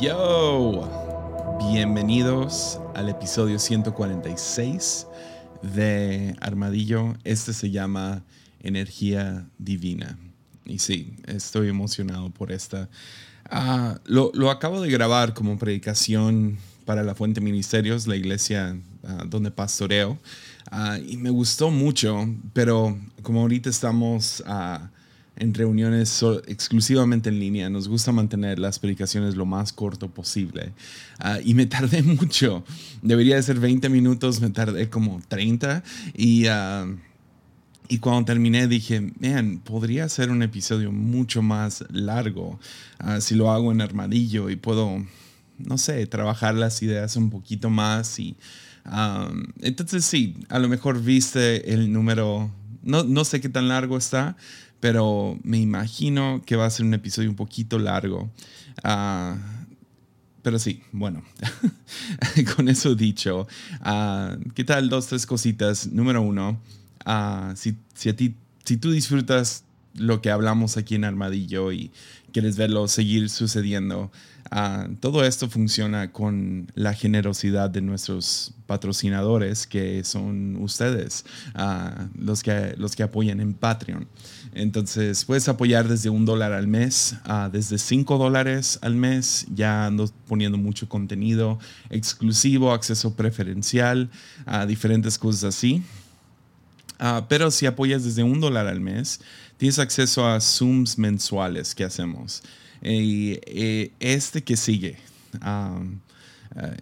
Yo, bienvenidos al episodio 146 de Armadillo. Este se llama Energía Divina. Y sí, estoy emocionado por esta. Ah, lo, acabo de grabar como predicación para la Fuente Ministerios, la iglesia ah, donde pastoreo. Ah, y me gustó mucho, pero como ahorita estamos en reuniones exclusivamente en línea. Nos gusta mantener las predicaciones lo más corto posible. y me tardé mucho. Debería de ser 20 minutos, me tardé como 30. Y, y cuando terminé dije, man, podría ser un episodio mucho más largo si lo hago en armadillo y puedo, no sé, trabajar las ideas un poquito más. Y, entonces sí, a lo mejor viste el número, no, no sé qué tan largo está pero me imagino que va a ser un episodio un poquito largo. Ah, pero sí, bueno, con eso dicho, uh, ¿qué tal? Dos, tres cositas. Número uno, uh, si, si, a ti, si tú disfrutas lo que hablamos aquí en Armadillo y quieres verlo seguir sucediendo, Ah, todo esto funciona con la generosidad de nuestros patrocinadores, que son ustedes, ah, los, que, los que apoyan en Patreon. Entonces, puedes apoyar desde un dólar al mes, uh, desde cinco dólares al mes. Ya ando poniendo mucho contenido exclusivo, acceso preferencial, a diferentes cosas así. pero si apoyas desde un dólar al mes, tienes acceso a Zooms mensuales que hacemos. Y eh, este que sigue um,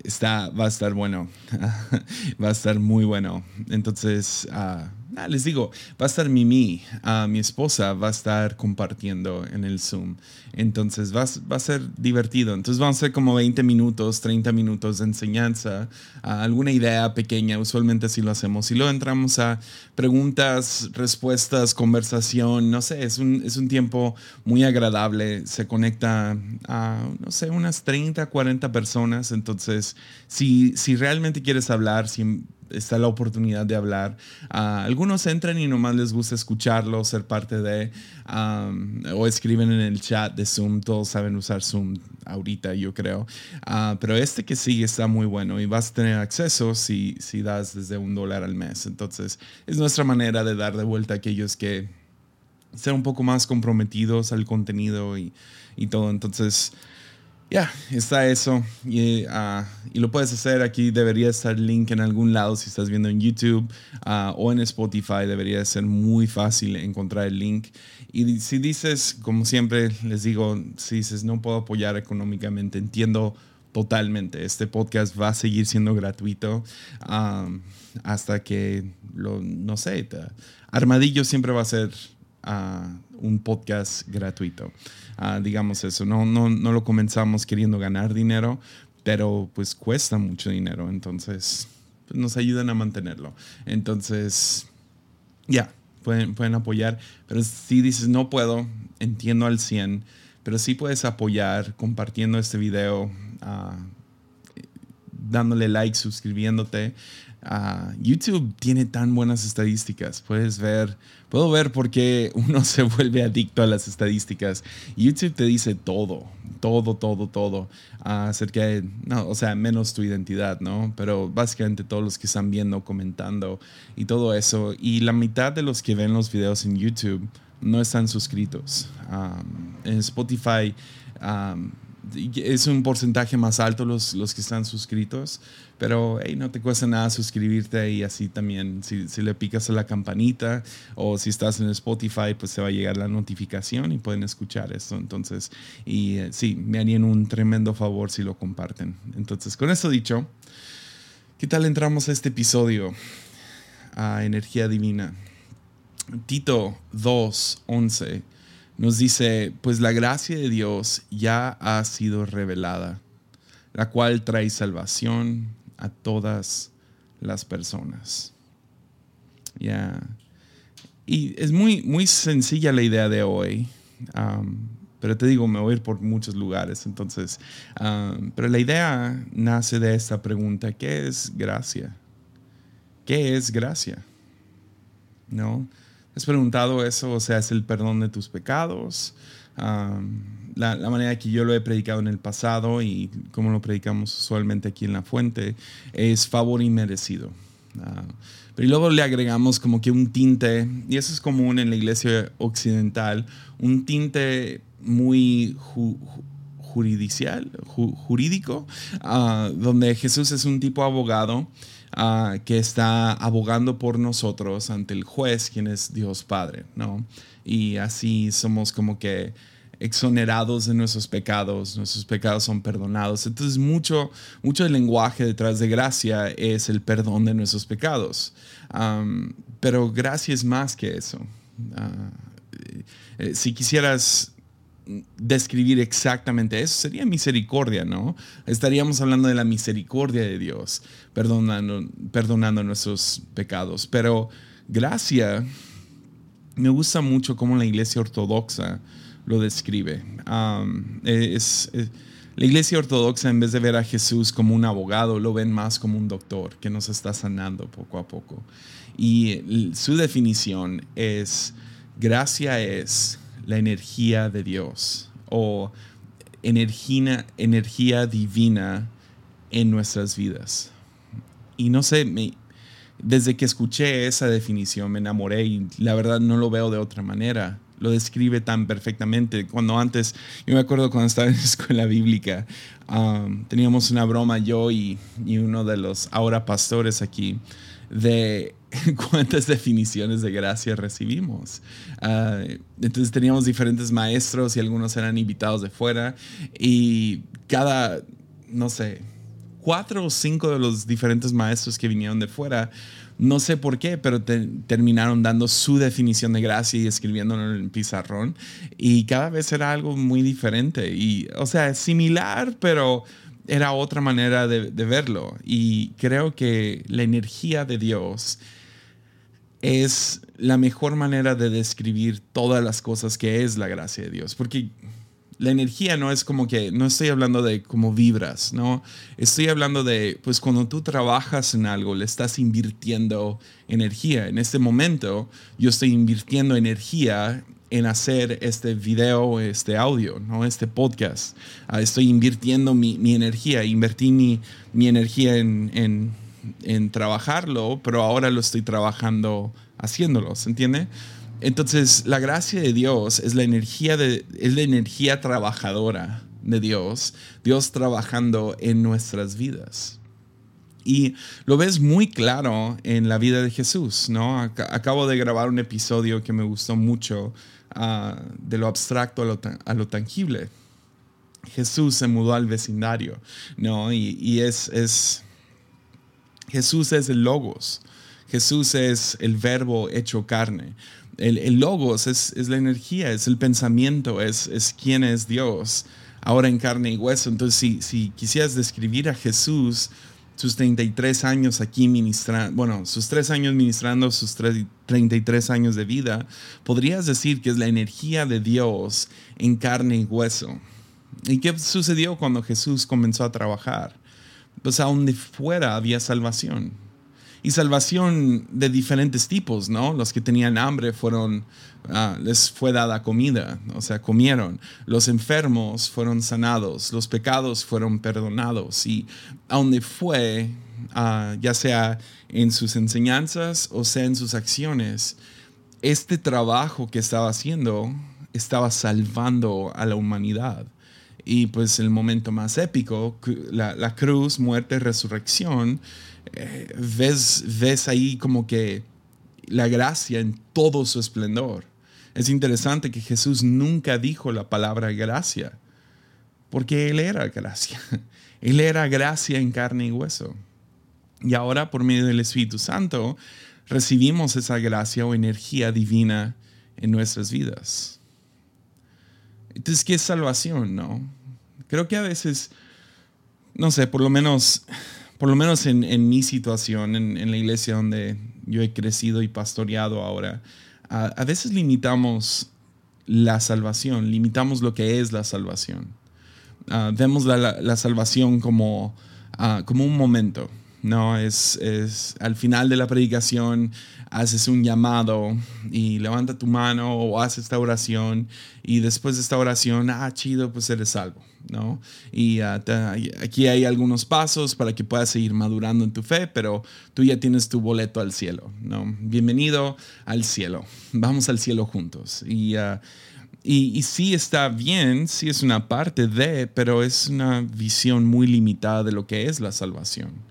está, va a estar bueno, va a estar muy bueno. Entonces, uh, Ah, les digo, va a estar Mimi, uh, mi esposa, va a estar compartiendo en el Zoom. Entonces va, va, a ser divertido. Entonces van a ser como 20 minutos, 30 minutos de enseñanza, ah, alguna idea pequeña, usualmente así lo hacemos. Y luego entramos a preguntas, respuestas, conversación, no sé, es un, es un tiempo muy agradable. Se conecta a, no sé, unas 30, 40 personas. Entonces, si, si realmente quieres hablar, si está la oportunidad de hablar. Ah, algunos entran y nomás les gusta escucharlo, ser parte de, o escriben en el chat de Zoom, todos saben usar Zoom ahorita, yo creo. Ah, pero este que sigue está muy bueno y vas a tener acceso si, si das desde un dólar al mes. Entonces, es nuestra manera de dar de vuelta a aquellos que sean un poco más comprometidos al contenido y, y todo. Entonces, ya, está eso. Ah, y, lo puedes hacer. Aquí debería estar el link en algún lado si estás viendo en YouTube ah, o en Spotify. Debería ser muy fácil encontrar el link. Y si dices, como siempre les digo, si dices no puedo apoyar económicamente, entiendo totalmente. Este podcast va a seguir siendo gratuito ah, hasta que, lo, no sé, Armadillo siempre va a ser un podcast gratuito. Ah, digamos eso, no, no, no lo comenzamos queriendo ganar dinero, pero pues cuesta mucho dinero, entonces nos ayudan a mantenerlo. Entonces, ya, pueden, pueden apoyar, pero si dices no puedo, entiendo al 100, pero sí puedes apoyar compartiendo este video, ah, dándole like, suscribiéndote. Ah, YouTube tiene tan buenas estadísticas. Puedes ver, puedo ver por qué uno se vuelve adicto a las estadísticas. YouTube te dice todo, todo, todo, todo acerca de, no, o sea, menos tu identidad, ¿no? Pero básicamente todos los que están viendo, comentando y todo eso. Y la mitad de los que ven los videos en YouTube no están suscritos. en Spotify es un porcentaje más alto los, los que están suscritos, pero hey, no te cuesta nada suscribirte y así también, si, si, le picas a la campanita o si estás en Spotify, pues te va a llegar la notificación y pueden escuchar esto. Entonces, y eh, sí, me harían un tremendo favor si lo comparten. Entonces, con eso dicho, ¿qué tal entramos a este episodio? A Energía Divina. Tito 2.11 nos dice, pues la gracia de Dios ya ha sido revelada, la cual trae salvación a todas las personas. Ya. Y es muy, muy sencilla la idea de hoy. pero te digo, me voy a ir por muchos lugares. Entonces, pero la idea nace de esta pregunta: ¿qué es gracia? ¿Qué es gracia? ¿No? ¿Has preguntado eso? O sea, ¿es el perdón de tus pecados? La, manera que yo lo he predicado en el pasado y como lo predicamos usualmente aquí en la fuente es favor inmerecido. Uh, pero luego le agregamos como que un tinte, y eso es común en la iglesia occidental, un tinte muy juridicial, jurídico, ah, donde Jesús es un tipo abogado ah, que está abogando por nosotros ante el juez, quien es Dios Padre, ¿no? Y así somos como que exonerados de nuestros pecados, nuestros pecados son perdonados. Entonces mucho, mucho del lenguaje detrás de gracia es el perdón de nuestros pecados. pero gracia es más que eso. Ah, eh, si quisieras describir exactamente eso, sería misericordia, ¿no? Estaríamos hablando de la misericordia de Dios, perdonando, perdonando nuestros pecados. Pero gracia, me gusta mucho cómo la iglesia ortodoxa lo describe. es, la iglesia ortodoxa, en vez de ver a Jesús como un abogado, lo ven más como un doctor que nos está sanando poco a poco. Y su definición es, gracia es la energía de Dios o energía, energía divina en nuestras vidas. Y no sé, desde que escuché esa definición me enamoré y la verdad no lo veo de otra manera lo describe tan perfectamente. Cuando antes, yo me acuerdo cuando estaba en la escuela bíblica, um, teníamos una broma yo y, uno de los ahora pastores aquí de cuántas definiciones de gracia recibimos. Uh, entonces teníamos diferentes maestros y algunos eran invitados de fuera y cada, no sé, cuatro o cinco de los diferentes maestros que vinieron de fuera no sé por qué, pero terminaron dando su definición de gracia y escribiéndolo en el pizarrón. Y cada vez era algo muy diferente. Y, o sea, similar, pero era otra manera de, de verlo. Y creo que la energía de Dios es la mejor manera de describir todas las cosas que es la gracia de Dios. Porque la energía no es como que, no estoy hablando de cómo vibras, ¿no? Estoy hablando de, pues cuando tú trabajas en algo, le estás invirtiendo energía. En este momento, yo estoy invirtiendo energía en hacer este video, este audio, ¿no? Este podcast. Ah, estoy invirtiendo mi, energía, invertí mi, mi energía en, en, en trabajarlo, pero ahora lo estoy trabajando haciéndolo, ¿se entiende? Entonces, la gracia de Dios es la energía, de, es la energía trabajadora de Dios, Dios trabajando en nuestras vidas. Y lo ves muy claro en la vida de Jesús, ¿no? Acabo de grabar un episodio que me gustó mucho ah, de lo abstracto a lo, tangible. Jesús se mudó al vecindario, ¿no? Y, y es, es, Jesús es el logos. Jesús es el verbo hecho carne el, logos es, la energía, es el pensamiento, es, es quién es Dios, ahora en carne y hueso. Entonces, si, si quisieras describir a Jesús, sus 33 años aquí ministrando, bueno, sus tres años ministrando, sus 33 años de vida, podrías decir que es la energía de Dios en carne y hueso. ¿Y qué sucedió cuando Jesús comenzó a trabajar? Pues a donde fuera había salvación y salvación de diferentes tipos, ¿no? Los que tenían hambre fueron, ah, les fue dada comida, o sea, comieron. Los enfermos fueron sanados, los pecados fueron perdonados. Y a donde fue, ah, ya sea en sus enseñanzas o sea en sus acciones, este trabajo que estaba haciendo estaba salvando a la humanidad. Y pues el momento más épico, la, la cruz, muerte, resurrección, eh, ves, ves ahí como que la gracia en todo su esplendor. Es interesante que Jesús nunca dijo la palabra gracia, porque Él era gracia. Él era gracia en carne y hueso. Y ahora por medio del Espíritu Santo recibimos esa gracia o energía divina en nuestras vidas. Entonces, ¿qué es salvación? No. Creo que a veces, no sé, por lo menos por lo menos en, mi situación, en, la iglesia donde yo he crecido y pastoreado ahora, a, veces limitamos la salvación, limitamos lo que es la salvación. Ah, vemos la, salvación como, ah, como un momento. ¿No? Es, es al final de la predicación haces un llamado y levanta tu mano o haces esta oración y después de esta oración, ah, chido, pues eres salvo, ¿no? Y ah, aquí hay algunos pasos para que puedas seguir madurando en tu fe, pero tú ya tienes tu boleto al cielo, ¿no? Bienvenido al cielo, vamos al cielo juntos. Y, uh, y, sí está bien, sí es una parte de, pero es una visión muy limitada de lo que es la salvación.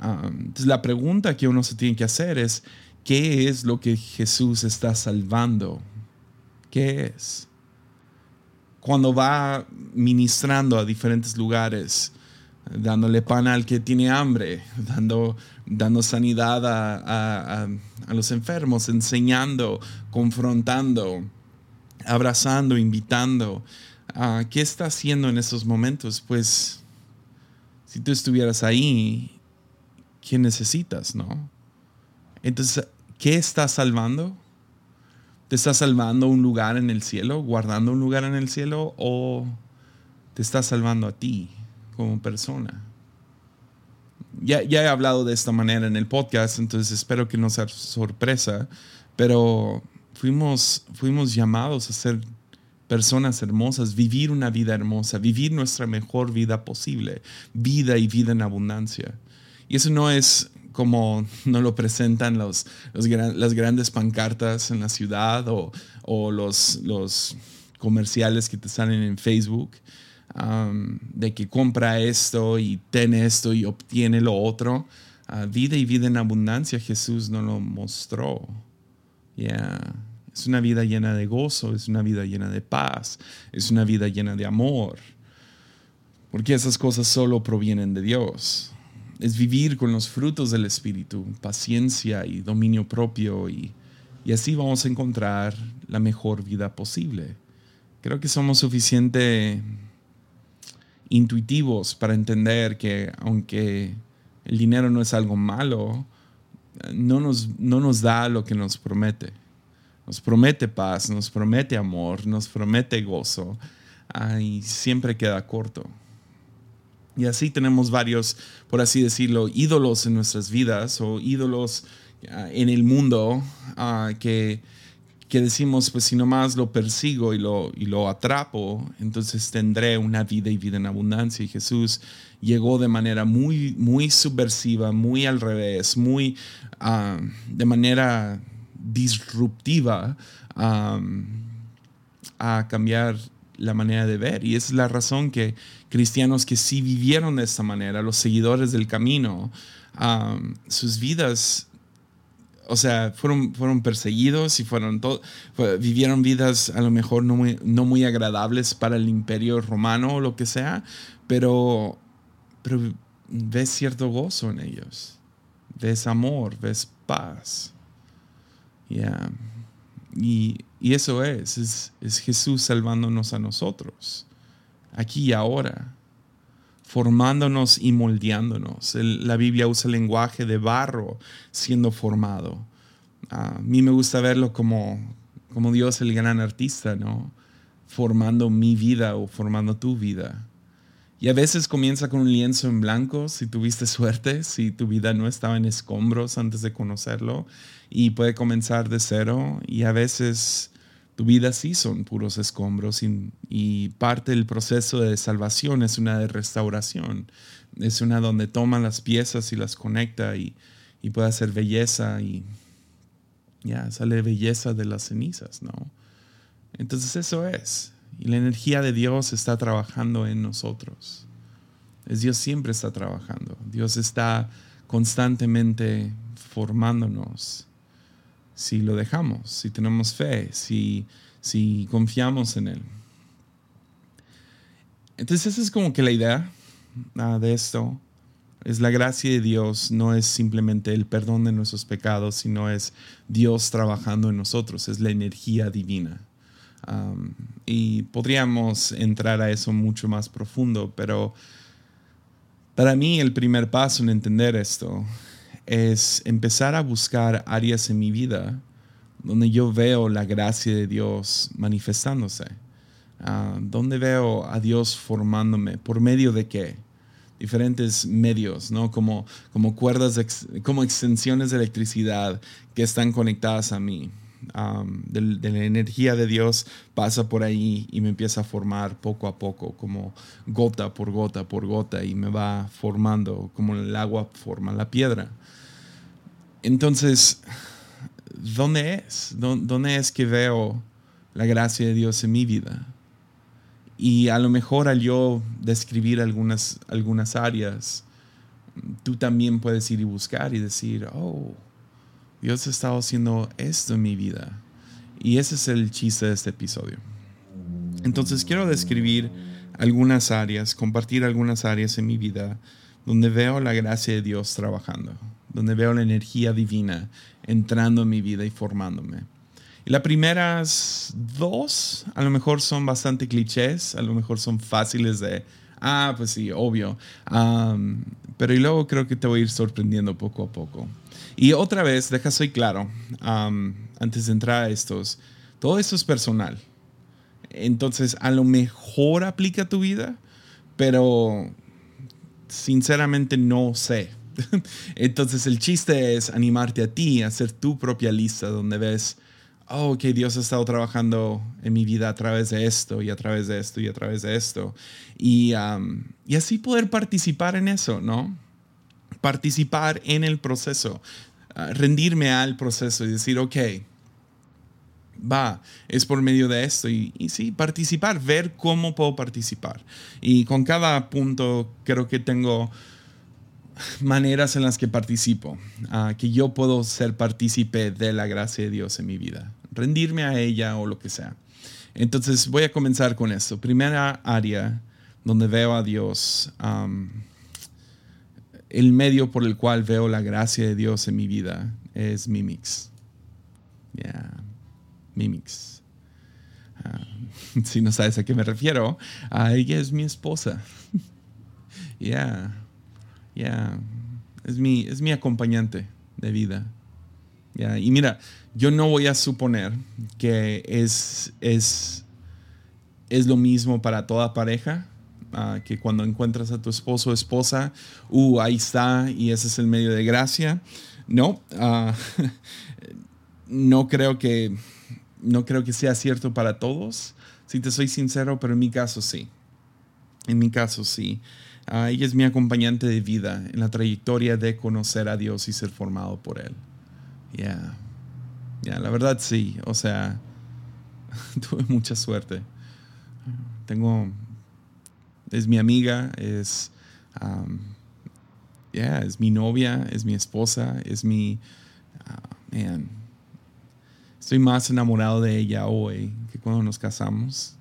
Entonces la pregunta que uno se tiene que hacer es, ¿qué es lo que Jesús está salvando? ¿Qué es? Cuando va ministrando a diferentes lugares, dándole pan al que tiene hambre, dando, dando sanidad a, a los enfermos, enseñando, confrontando abrazando, invitando. ¿Qué está haciendo en esos momentos? Pues si tú estuvieras ahí, ¿qué necesitas, no? Entonces, ¿qué estás salvando? ¿Te estás salvando un lugar en el cielo, guardando un lugar en el cielo o te estás salvando a ti como persona? Ya, ya he hablado de esta manera en el podcast, entonces espero que no sea sorpresa, pero fuimos, fuimos llamados a ser personas hermosas, vivir una vida hermosa, vivir nuestra mejor vida posible, vida y vida en abundancia. Y eso no es como nos lo presentan los, las grandes pancartas en la ciudad o, los, los comerciales que te salen en Facebook, um, de que compra esto y ten esto y obtiene lo otro. Ah, vida y vida en abundancia Jesús nos lo mostró. Yeah. Es una vida llena de gozo, es una vida llena de paz, es una vida llena de amor. Porque esas cosas solo provienen de Dios. Es vivir con los frutos del Espíritu, paciencia y dominio propio y, y así vamos a encontrar la mejor vida posible. Creo que somos suficiente intuitivos para entender que aunque el dinero no es algo malo, no nos, no nos da lo que nos promete nos promete paz, nos promete amor, nos promete gozo, y siempre queda corto. Y así tenemos varios, por así decirlo, ídolos en nuestras vidas o ídolos ah, en el mundo ah, que, que decimos, pues si nomás lo persigo y lo, y lo atrapo, entonces tendré una vida y vida en abundancia. Y Jesús llegó de manera muy, muy subversiva, muy al revés, muy ah, de manera disruptiva a cambiar la manera de ver. Y es la razón que cristianos que sí vivieron de esta manera, los seguidores del camino, sus vidas, o sea, fueron, fueron perseguidos y fueron vivieron vidas a lo mejor no muy, no muy agradables para el imperio romano o lo que sea, pero, pero ves cierto gozo en ellos, ves amor, ves paz. Y, eso es, es, Jesús salvándonos a nosotros, aquí y ahora, formándonos y moldeándonos. la Biblia usa el lenguaje de barro siendo formado. a mí me gusta verlo como, como Dios el gran artista, ¿no? Formando mi vida o formando tu vida. Y a veces comienza con un lienzo en blanco, si tuviste suerte, si tu vida no estaba en escombros antes de conocerlo, y puede comenzar de cero, y a veces tu vida sí son puros escombros, y, parte del proceso de salvación es una de restauración, es una donde toma las piezas y las conecta y, puede hacer belleza, y ya sale belleza de las cenizas, ¿no? Entonces eso es. Y la energía de Dios está trabajando en nosotros. Es Dios siempre está trabajando. Dios está constantemente formándonos. Si lo dejamos, si tenemos fe, si, si confiamos en Él. Entonces esa es como que la idea ah, de esto. Es la gracia de Dios, no es simplemente el perdón de nuestros pecados, sino es Dios trabajando en nosotros, es la energía divina y podríamos entrar a eso mucho más profundo, pero para mí el primer paso en entender esto es empezar a buscar áreas en mi vida donde yo veo la gracia de Dios manifestándose, donde veo a Dios formándome, por medio de qué, diferentes medios, ¿no? Como, como cuerdas, como extensiones de electricidad que están conectadas a mí. de, la energía de Dios pasa por ahí y me empieza a formar poco a poco, como gota por gota por gota y me va formando como el agua forma la piedra. Entonces, ¿dónde es? ¿Dónde es que veo la gracia de Dios en mi vida? Y a lo mejor al yo describir algunas, algunas áreas, tú también puedes ir y buscar y decir, oh, Dios ha estado haciendo esto en mi vida. Y ese es el chiste de este episodio. Entonces quiero describir algunas áreas, compartir algunas áreas en mi vida donde veo la gracia de Dios trabajando, donde veo la energía divina entrando en mi vida y formándome. Y las primeras dos a lo mejor son bastante clichés, a lo mejor son fáciles de, ah, pues sí, obvio. pero y luego creo que te voy a ir sorprendiendo poco a poco. Y otra vez, deja soy claro, antes de entrar a estos, todo esto es personal. Entonces, a lo mejor aplica a tu vida, pero sinceramente no sé. Entonces, el chiste es animarte a ti hacer tu propia lista donde ves oh, que Dios ha estado trabajando en mi vida a través de esto y a través de esto y a través de esto. Y, y así poder participar en eso, ¿no? Participar en el proceso, ah, rendirme al proceso y decir, ok, va, es por medio de esto y, y, sí, participar, ver cómo puedo participar. Y con cada punto creo que tengo maneras en las que participo, que yo puedo ser partícipe de la gracia de Dios en mi vida rendirme a ella o lo que sea. Entonces voy a comenzar con esto. Primera área donde veo a Dios, el medio por el cual veo la gracia de Dios en mi vida es Mimix. Yeah, Mimix. Ah, si no sabes a qué me refiero, a ella es mi esposa. yeah, yeah. Es mi, es mi acompañante de vida. Y mira, yo no voy a suponer que es, es, es lo mismo para toda pareja, ah, que cuando encuentras a tu esposo o esposa, uh, ahí está y ese es el medio de gracia. No, ah, no, creo que, no creo que sea cierto para todos, si te soy sincero, pero en mi caso sí. En mi caso sí. Ella es mi acompañante de vida en la trayectoria de conocer a Dios y ser formado por Él. Ya, ya, la verdad sí, o sea, tuve mucha suerte. Tengo, es mi amiga, es, um, es mi novia, es mi esposa, es mi, uh, man, estoy más enamorado de ella hoy que cuando nos casamos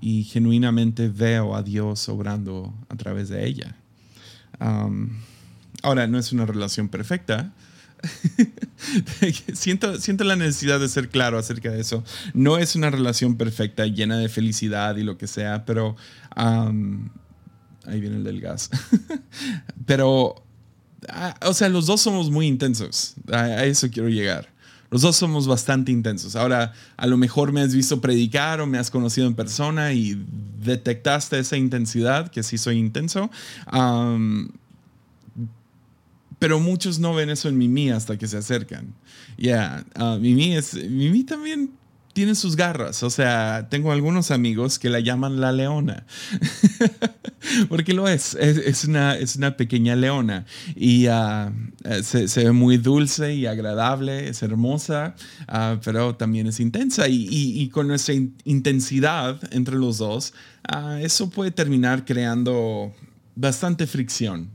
y genuinamente veo a Dios obrando a través de ella. Um, ahora, no es una relación perfecta, siento, siento la necesidad de ser claro acerca de eso. No es una relación perfecta, llena de felicidad y lo que sea, pero... ahí viene el del gas. pero, ah, o sea, los dos somos muy intensos. A, eso quiero llegar. Los dos somos bastante intensos. Ahora, a lo mejor me has visto predicar o me has conocido en persona y detectaste esa intensidad, que sí soy intenso. Pero muchos no ven eso en Mimi hasta que se acercan. Ya, yeah, es, Mimi también tiene sus garras. O sea, tengo algunos amigos que la llaman la leona. Porque lo es. Es, una, es una pequeña leona. Y uh, se, se, ve muy dulce y agradable, es hermosa, uh, pero también es intensa. Y, con nuestra intensidad entre los dos, uh, eso puede terminar creando bastante fricción.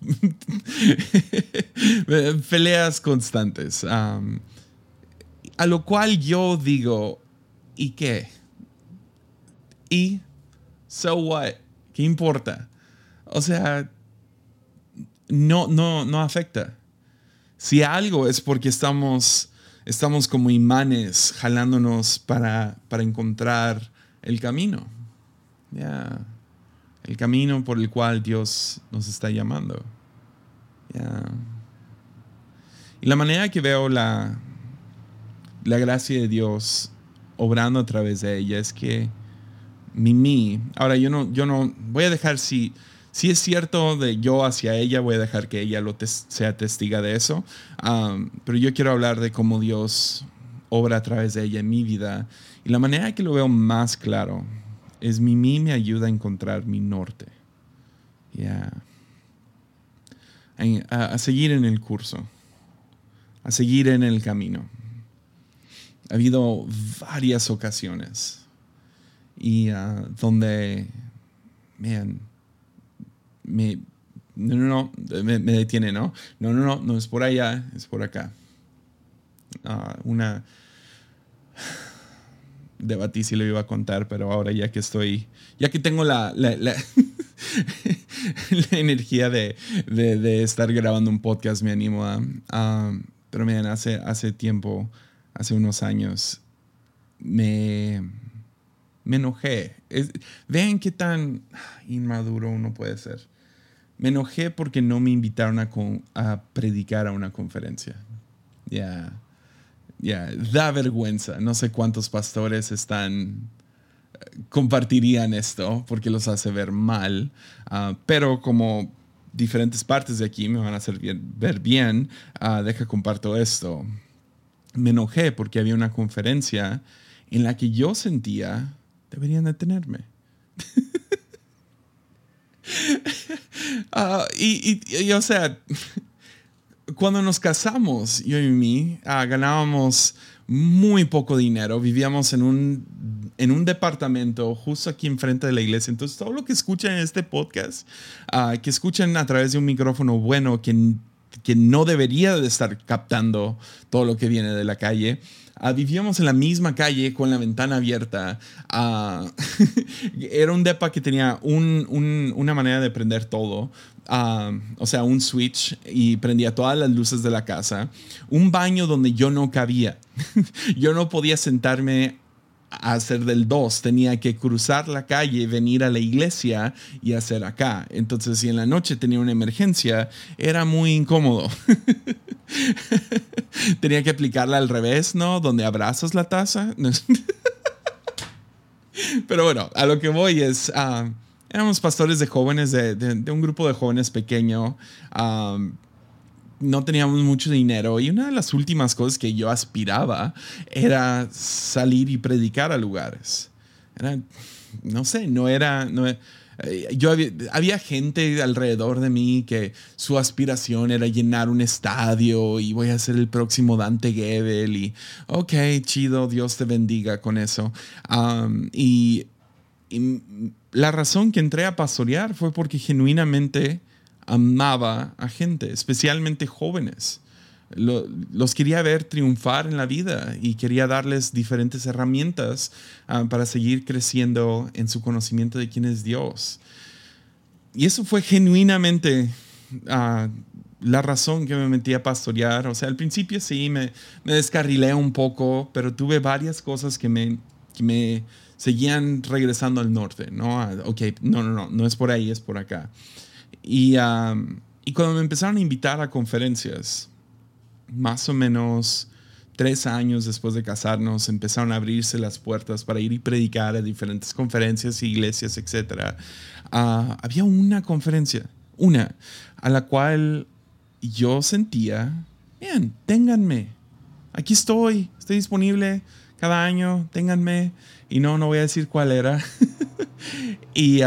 Peleas constantes. A lo cual yo digo, ¿y qué? ¿Y? So what? ¿Qué importa? O sea, no, no, no afecta. Si algo es porque estamos, estamos como imanes jalándonos para, para encontrar el camino. Ya el camino por el cual Dios nos está llamando. Y la manera que veo la, la gracia de Dios obrando a través de ella es que Mimi, ahora yo no, yo no, voy a dejar si, si es cierto de yo hacia ella, voy a dejar que ella lo sea testiga de eso. pero yo quiero hablar de cómo Dios obra a través de ella en mi vida. Y la manera que lo veo más claro es Mimi me ayuda a encontrar mi norte. Ya. A, seguir en el curso. A seguir en el camino. Ha habido varias ocasiones. Y uh, donde, me, no, no, no, me, detiene, ¿no? No, no, no, no es por allá, es por acá. Uh, una debatí si lo iba a contar, pero ahora ya que estoy, ya que tengo la, la, energía de, de, estar grabando un podcast, me animo a... pero miren, hace, hace tiempo, hace unos años, me, enojé. vean qué tan inmaduro uno puede ser. Me enojé porque no me invitaron a, predicar a una conferencia. Ya ya, da vergüenza. No sé cuántos pastores están compartirían esto porque los hace ver mal, ah, pero como diferentes partes de aquí me van a hacer ver bien, uh, deja comparto esto. Me enojé porque había una conferencia en la que yo sentía deberían detenerme. uh, y, y, o sea, cuando nos casamos, yo y mí, ah, ganábamos muy poco dinero, vivíamos en un, en un departamento justo aquí enfrente de la iglesia. Entonces, todo lo que escuchan en este podcast, ah, que escuchan a través de un micrófono bueno, que, que no debería de estar captando todo lo que viene de la calle, Uh, vivíamos en la misma calle con la ventana abierta. era un depa que tenía un, un, una manera de prender todo. o sea, un switch y prendía todas las luces de la casa. Un baño donde yo no cabía. yo no podía sentarme hacer del 2, tenía que cruzar la calle, venir a la iglesia y hacer acá. Entonces, si en la noche tenía una emergencia, era muy incómodo. tenía que aplicarla al revés, ¿no? Donde abrazas la taza. Pero bueno, a lo que voy es, ah, éramos pastores de jóvenes, de, un grupo de jóvenes pequeño. Ah, no teníamos mucho dinero y una de las últimas cosas que yo aspiraba era salir y predicar a lugares. No sé, no era... Eh, yo había, gente alrededor de mí que su aspiración era llenar un estadio y voy a ser el próximo Dante Gebel y ok, chido, Dios te bendiga con eso. y, la razón que entré a pastorear fue porque genuinamente amaba a gente, especialmente jóvenes. los quería ver triunfar en la vida y quería darles diferentes herramientas ah, para seguir creciendo en su conocimiento de quién es Dios. Y eso fue genuinamente ah, la razón que me metí a pastorear. O sea, al principio sí, me, me descarrilé un poco, pero tuve varias cosas que me, que me seguían regresando al norte, ¿no? Ah, ok, no, no, no, no es por ahí, es por acá. Y, y cuando me empezaron a invitar a conferencias, más o menos tres años después de casarnos, empezaron a abrirse las puertas para ir y predicar a diferentes conferencias, iglesias, etc. Ah, había una conferencia, una, a la cual yo sentía, bien, ténganme, aquí estoy, estoy disponible cada año, ténganme, y no, no voy a decir cuál era. y,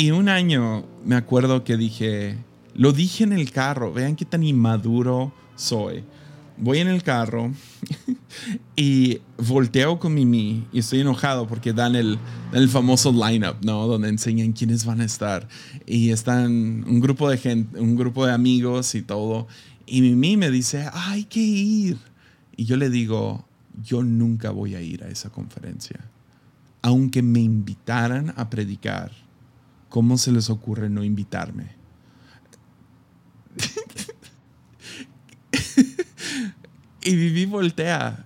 y un año me acuerdo que dije, lo dije en el carro, vean qué tan inmaduro soy. Voy en el carro y volteo con Mimi y estoy enojado porque dan el, el famoso lineup, ¿no? Donde enseñan quiénes van a estar. Y están un grupo de gente, un grupo de amigos y todo. Y Mimi me dice, hay que ir. Y yo le digo, yo nunca voy a ir a esa conferencia. Aunque me invitaran a predicar ¿Cómo se les ocurre no invitarme? y Viví voltea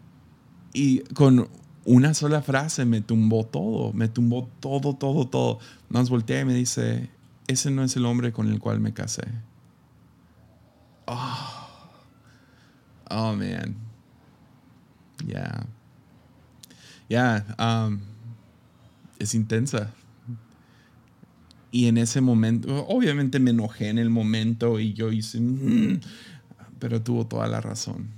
y con una sola frase me tumbó todo, me tumbó todo, todo, todo. Más voltea y me dice, ese no es el hombre con el cual me casé. Oh, oh man. Yeah. Yeah. Um, es intensa Y en ese momento, obviamente me enojé en el momento y yo hice, "Mm", pero tuvo toda la razón.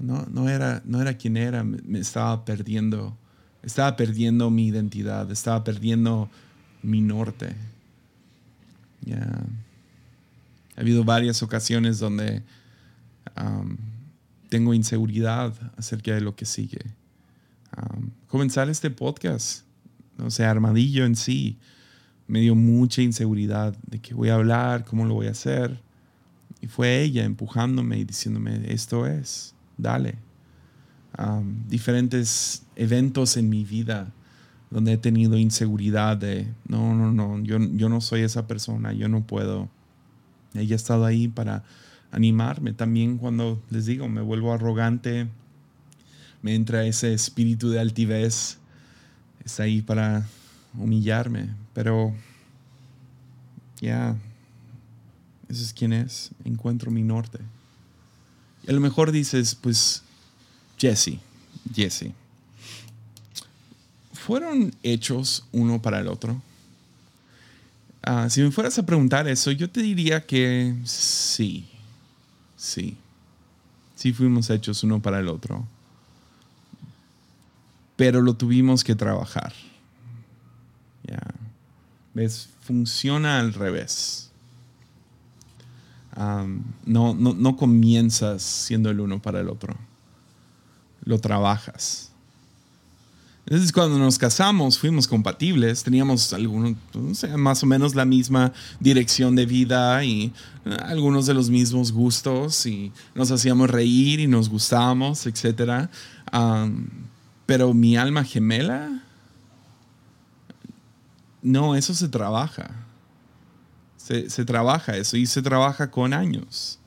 No, no, era, no era quien era, me, estaba perdiendo, estaba perdiendo mi identidad, estaba perdiendo mi norte. Ya. Ha habido varias ocasiones donde um, tengo inseguridad acerca de lo que sigue. Um, comenzar este podcast, o sea, Armadillo en sí, me dio mucha inseguridad de qué voy a hablar, cómo lo voy a hacer. Y fue ella empujándome y diciéndome, esto es, dale. Diferentes eventos en mi vida donde he tenido inseguridad de, no, no, no, yo, yo no soy esa persona, yo no puedo. Ella ha estado ahí para animarme. También cuando les digo, me vuelvo arrogante, me entra ese espíritu de altivez, está ahí para humillarme. Pero ya, eso es quien es, encuentro mi norte. Y a lo mejor dices, pues, Jesse, Jesse, ¿fueron hechos uno para el otro? Uh, si me fueras a preguntar eso, yo te diría que sí, sí, sí fuimos hechos uno para el otro, pero lo tuvimos que trabajar. Ya, ¿ves? Funciona al revés. No, no, no comienzas siendo el uno para el otro, lo trabajas. Entonces, cuando nos casamos, fuimos compatibles, teníamos algunos, más o menos la misma dirección de vida y uh, algunos de los mismos gustos y nos hacíamos reír y nos gustábamos, etc. Pero mi alma gemela, no, eso se trabaja. Se, trabaja eso y se trabaja con años.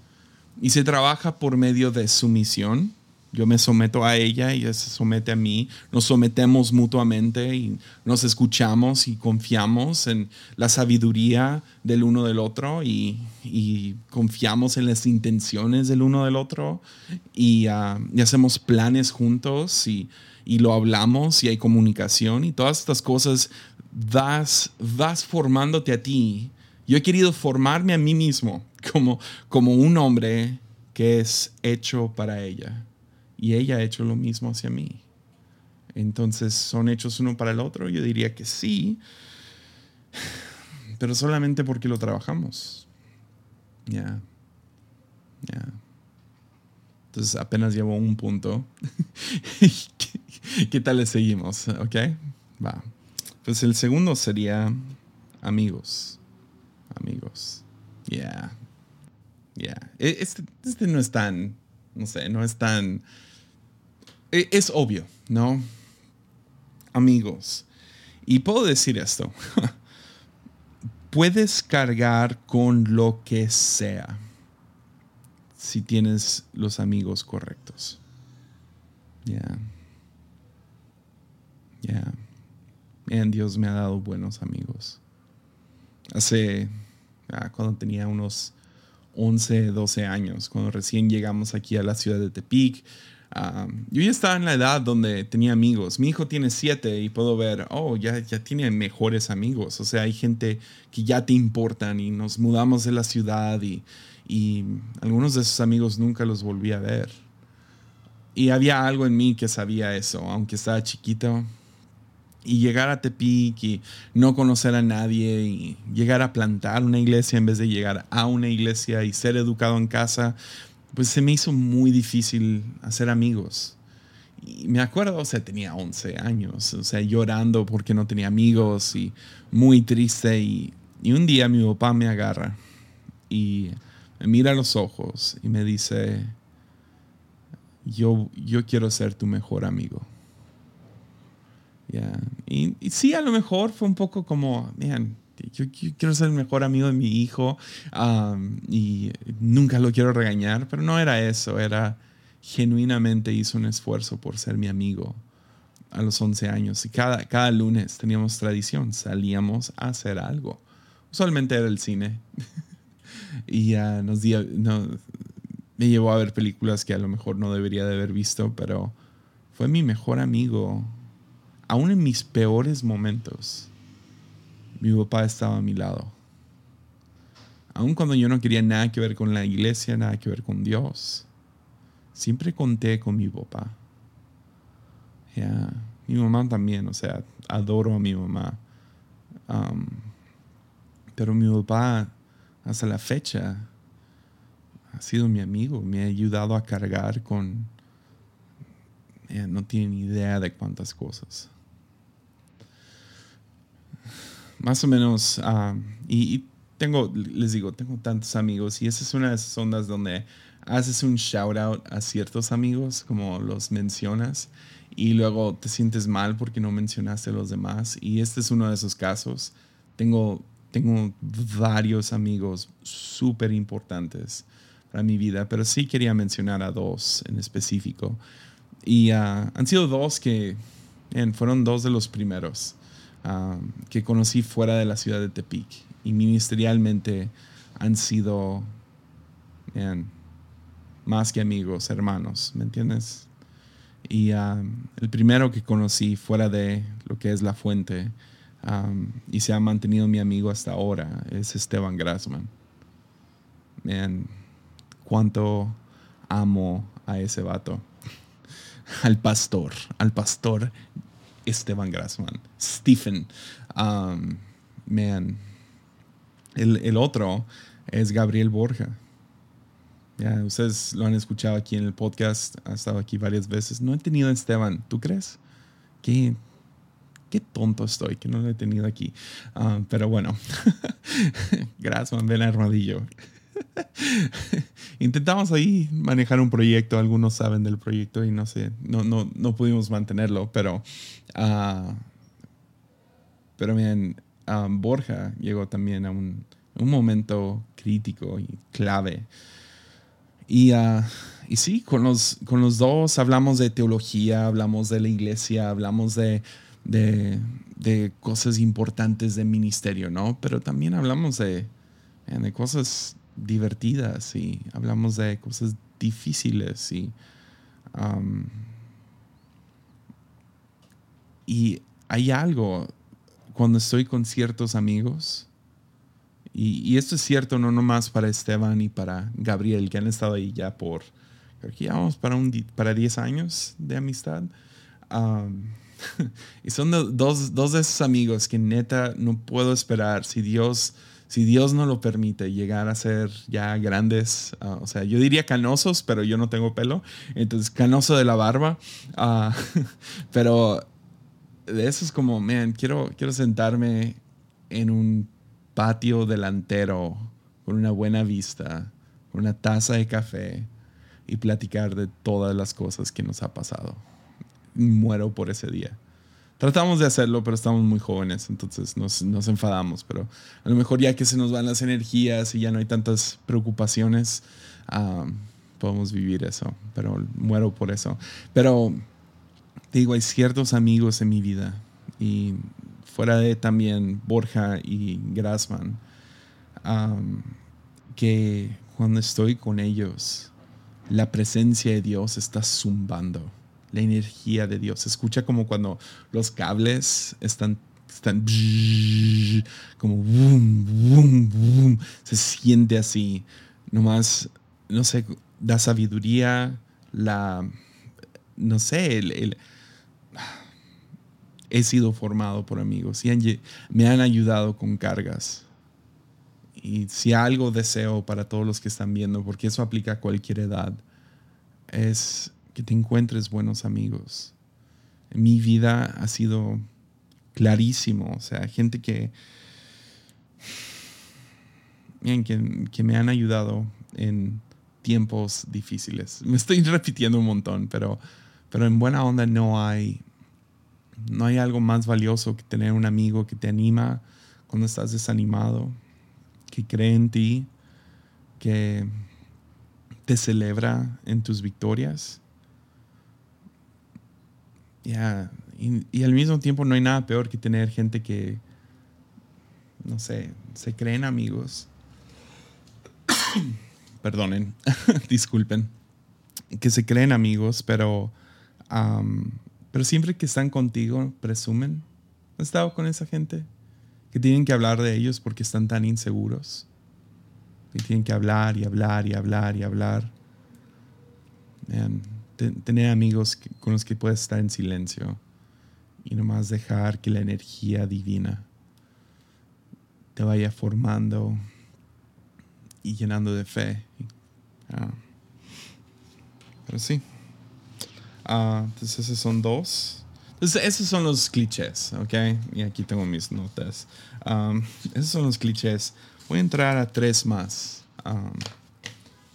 Y se trabaja por medio de sumisión yo me someto a ella y ella se somete a mí. Nos sometemos mutuamente y nos escuchamos y confiamos en la sabiduría del uno del otro y, confiamos en las intenciones del uno del otro y, y hacemos planes juntos y, lo hablamos y hay comunicación y todas estas cosas vas, vas formándote a ti. Yo he querido formarme a mí mismo como, como un hombre que es hecho para ella y ella ha hecho lo mismo hacia mí. Entonces, ¿son hechos uno para el otro? Yo diría que sí, pero solamente porque lo trabajamos. Ya, ya. Entonces, apenas llevo un punto. ¿Qué, tal le seguimos? ¿Ok? Va. Pues el segundo sería amigos. Amigos. Ya. Ya. Este, este no es tan, no sé, no es tan es obvio, ¿no? Amigos, y puedo decir esto, puedes cargar con lo que sea si tienes los amigos correctos. Ya. Dios me ha dado buenos amigos. Hace, ah, cuando tenía unos 11, 12 años, cuando recién llegamos aquí a la ciudad de Tepic, yo ya estaba en la edad donde tenía amigos. Mi hijo tiene siete y puedo ver, oh, ya, ya tiene mejores amigos. O sea, hay gente que ya te importan y nos mudamos de la ciudad y, y algunos de esos amigos nunca los volví a ver. Y había algo en mí que sabía eso, aunque estaba chiquito. Y llegar a Tepic y no conocer a nadie y llegar a plantar una iglesia en vez de llegar a una iglesia y ser educado en casa, pues se me hizo muy difícil hacer amigos. Y me acuerdo, o sea, tenía 11 años, o sea, llorando porque no tenía amigos y muy triste. Y, y un día mi papá me agarra y me mira a los ojos y me dice, yo, yo quiero ser tu mejor amigo. Yeah. Y, sí, a lo mejor fue un poco como, man, yo, quiero ser el mejor amigo de mi hijo um, y nunca lo quiero regañar, pero no era eso, era genuinamente hizo un esfuerzo por ser mi amigo a los 11 años y cada, cada lunes teníamos tradición, salíamos a hacer algo. Usualmente era el cine y uh, nos di, me llevó a ver películas que a lo mejor no debería de haber visto, pero fue mi mejor amigo, aún en mis peores momentos mi papá estaba a mi lado. Aun cuando yo no quería nada que ver con la iglesia, nada que ver con Dios, siempre conté con mi papá. Mi mamá también, o sea, adoro a mi mamá. Pero mi papá, hasta la fecha, ha sido mi amigo, me ha ayudado a cargar con... no tiene ni idea de cuántas cosas. Más o menos, um, y, tengo, les digo, tengo tantos amigos y esa es una de esas ondas donde haces un shout out a ciertos amigos, como los mencionas, y luego te sientes mal porque no mencionaste a los demás. Y este es uno de esos casos. Tengo, tengo varios amigos súper importantes para mi vida, pero sí quería mencionar a dos en específico. Y ah, han sido dos que fueron dos de los primeros que conocí fuera de la ciudad de Tepic. Y ministerialmente han sido más que amigos, hermanos, ¿me entiendes? Y el primero que conocí fuera de lo que es la fuente y se ha mantenido mi amigo hasta ahora es Esteban Grassman. Man, cuánto amo a ese vato. al pastor, al pastor Esteban Grassman. Stephen. Um, man. El, el otro es Gabriel Borja. Ya, ustedes lo han escuchado aquí en el podcast, ha estado aquí varias veces. No he tenido a Esteban, ¿tú crees? Qué, qué tonto estoy que no lo he tenido aquí. Ah, pero bueno, gracias, ven armadillo. Intentamos ahí manejar un proyecto, algunos saben del proyecto y no sé, no, no, no pudimos mantenerlo, pero, uh, pero bien, ah, Borja llegó también a un, un momento crítico y clave y, uh, y sí, con los, con los dos hablamos de teología, hablamos de la iglesia, hablamos de, de, de cosas importantes de ministerio, ¿no? Pero también hablamos de, de cosas divertidas y hablamos de cosas difíciles y, um, y hay algo cuando estoy con ciertos amigos y, esto es cierto no nomás para Esteban y para Gabriel, que han estado ahí ya por, creo que ya vamos para, un, para 10 años de amistad. y son dos, dos, de esos amigos que neta no puedo esperar, si Dios, si Dios no lo permite, llegar a ser ya grandes, ah, o sea, yo diría canosos, pero yo no tengo pelo, entonces canoso de la barba, uh, pero de eso es como, man, quiero, quiero sentarme en un patio delantero con una buena vista, con una taza de café y platicar de todas las cosas que nos ha pasado. Muero por ese día. Tratamos de hacerlo, pero estamos muy jóvenes, entonces nos, nos, enfadamos, pero a lo mejor ya que se nos van las energías y ya no hay tantas preocupaciones, ah, podemos vivir eso, pero muero por eso. Pero digo, hay ciertos amigos en mi vida y fuera de también Borja y Grassman, que cuando estoy con ellos, la presencia de Dios está zumbando, la energía de Dios. Se escucha como cuando los cables están, están como boom, boom, boom. Se siente así. Nomás, no sé, la sabiduría, la, no sé, el he sido formado por amigos y me han ayudado con cargas. Y si algo deseo para todos los que están viendo, porque eso aplica a cualquier edad, es que te encuentres buenos amigos. Mi vida ha sido clarísimo, o sea, gente que, que, que me han ayudado en tiempos difíciles. Me estoy repitiendo un montón, pero, pero en buena onda no hay no hay algo más valioso que tener un amigo que te anima cuando estás desanimado, que cree en ti, que te celebra en tus victorias. Y, y, al mismo tiempo no hay nada peor que tener gente que, no sé, se creen amigos. Perdonen, disculpen. Que se creen amigos, pero pero siempre que están contigo, presumen. ¿Has estado con esa gente? que tienen que hablar de ellos porque están tan inseguros. Que tienen que hablar y hablar y hablar y hablar. Tener amigos con los que puedes estar en silencio y nomás dejar que la energía divina te vaya formando y llenando de fe. Ah. Pero sí. Ah, entonces esos son dos. Entonces esos son los clichés, ¿ok? Y aquí tengo mis notas. Um, esos son los clichés. Voy a entrar a tres más.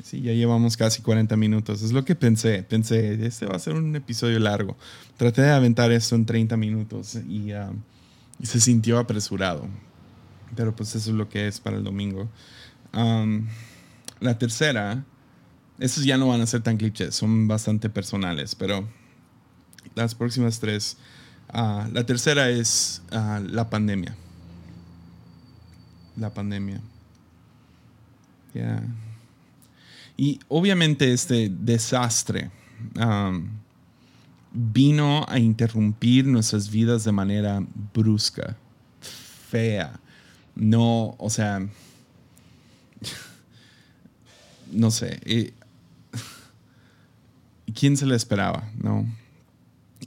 Sí, ya llevamos casi 40 minutos. Es lo que pensé. Pensé, este va a ser un episodio largo. Traté de aventar esto en 30 minutos y, um, y se sintió apresurado. Pero pues eso es lo que es para el domingo. la tercera esos ya no van a ser tan clichés, son bastante personales, pero las próximas tres. Ah, la tercera es ah, la pandemia. La pandemia. Y obviamente este desastre vino a interrumpir nuestras vidas de manera brusca, fea. No, o sea, no sé. Eh, ¿quién se le esperaba? ¿no?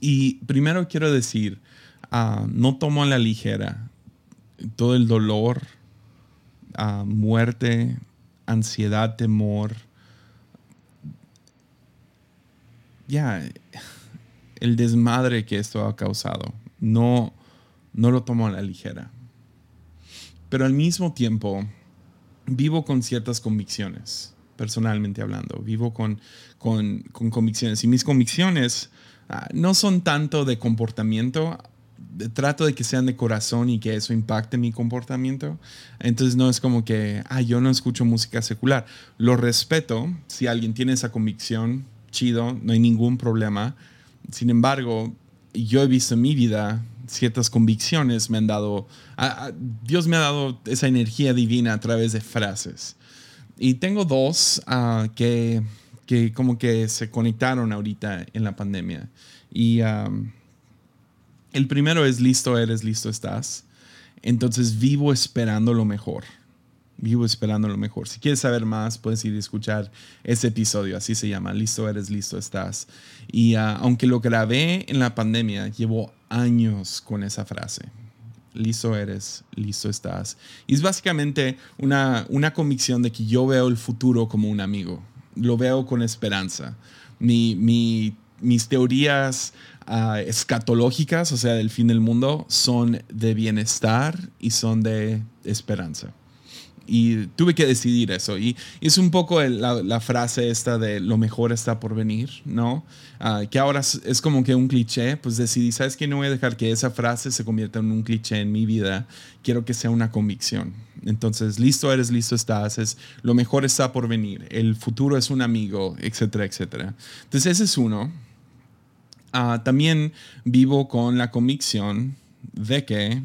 Y primero quiero decir, ah, no tomo a la ligera todo el dolor, uh, muerte, ansiedad, temor. Ya, el desmadre que esto ha causado. No, no lo tomo a la ligera. Pero al mismo tiempo, vivo con ciertas convicciones personalmente hablando. Vivo con, con, convicciones. Y mis convicciones ah, no son tanto de comportamiento, trato de que sean de corazón y que eso impacte mi comportamiento. Entonces no es como que, ah, yo no escucho música secular. Lo respeto. Si alguien tiene esa convicción, chido, no hay ningún problema. Sin embargo, yo he visto en mi vida ciertas convicciones me han dado, Dios me ha dado esa energía divina a través de frases. Y tengo dos ah, que, que, como que se conectaron ahorita en la pandemia. Y el primero es listo eres, listo estás. Entonces vivo esperando lo mejor. Vivo esperando lo mejor. Si quieres saber más, puedes ir a escuchar ese episodio. Así se llama. Listo eres, listo estás. Y ah, aunque lo grabé en la pandemia, llevo años con esa frase listo eres, listo estás. Y es básicamente una, una convicción de que yo veo el futuro como un amigo, lo veo con esperanza. Mi, mi, mis teorías uh, escatológicas, o sea, del fin del mundo, son de bienestar y son de esperanza y tuve que decidir eso. Y, es un poco la, frase esta de lo mejor está por venir, ¿no? Ah, que ahora es, como que un cliché, pues decidí, ¿sabes qué? No voy a dejar que esa frase se convierta en un cliché en mi vida, quiero que sea una convicción. Entonces, listo eres, listo estás, es lo mejor está por venir, el futuro es un amigo, etcétera, etcétera. Entonces, ese es uno. Ah, también vivo con la convicción de que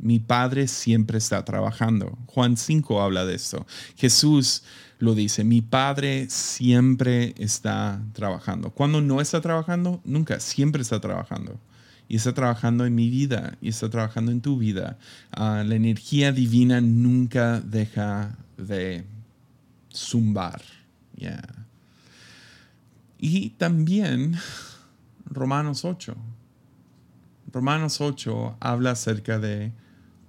mi Padre siempre está trabajando. Juan 5 habla de esto. Jesús lo dice, mi Padre siempre está trabajando. Cuando no está trabajando, nunca, siempre está trabajando. Y está trabajando en mi vida y está trabajando en tu vida. Ah, la energía divina nunca deja de zumbar. Y también Romanos 8. Romanos 8 habla acerca de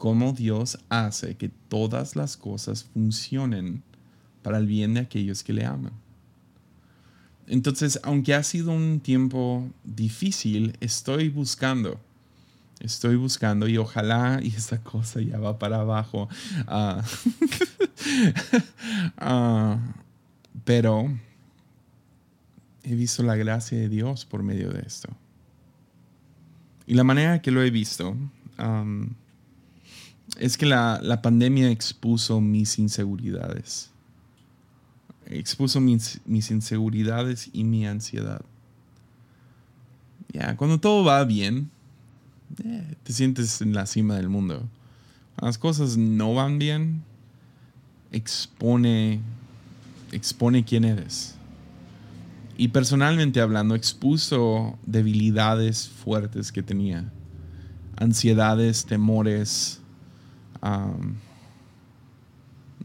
cómo Dios hace que todas las cosas funcionen para el bien de aquellos que le aman. Entonces, aunque ha sido un tiempo difícil, estoy buscando, estoy buscando y ojalá y esa cosa ya va para abajo. Ah, ah, pero he visto la gracia de Dios por medio de esto. Y la manera que lo he visto es que la, pandemia expuso mis inseguridades. Expuso mis, inseguridades y mi ansiedad. Ya, cuando todo va bien, eh, te sientes en la cima del mundo. las cosas no van bien, expone, expone quién eres. Y personalmente hablando, expuso debilidades fuertes que tenía. Ansiedades, temores,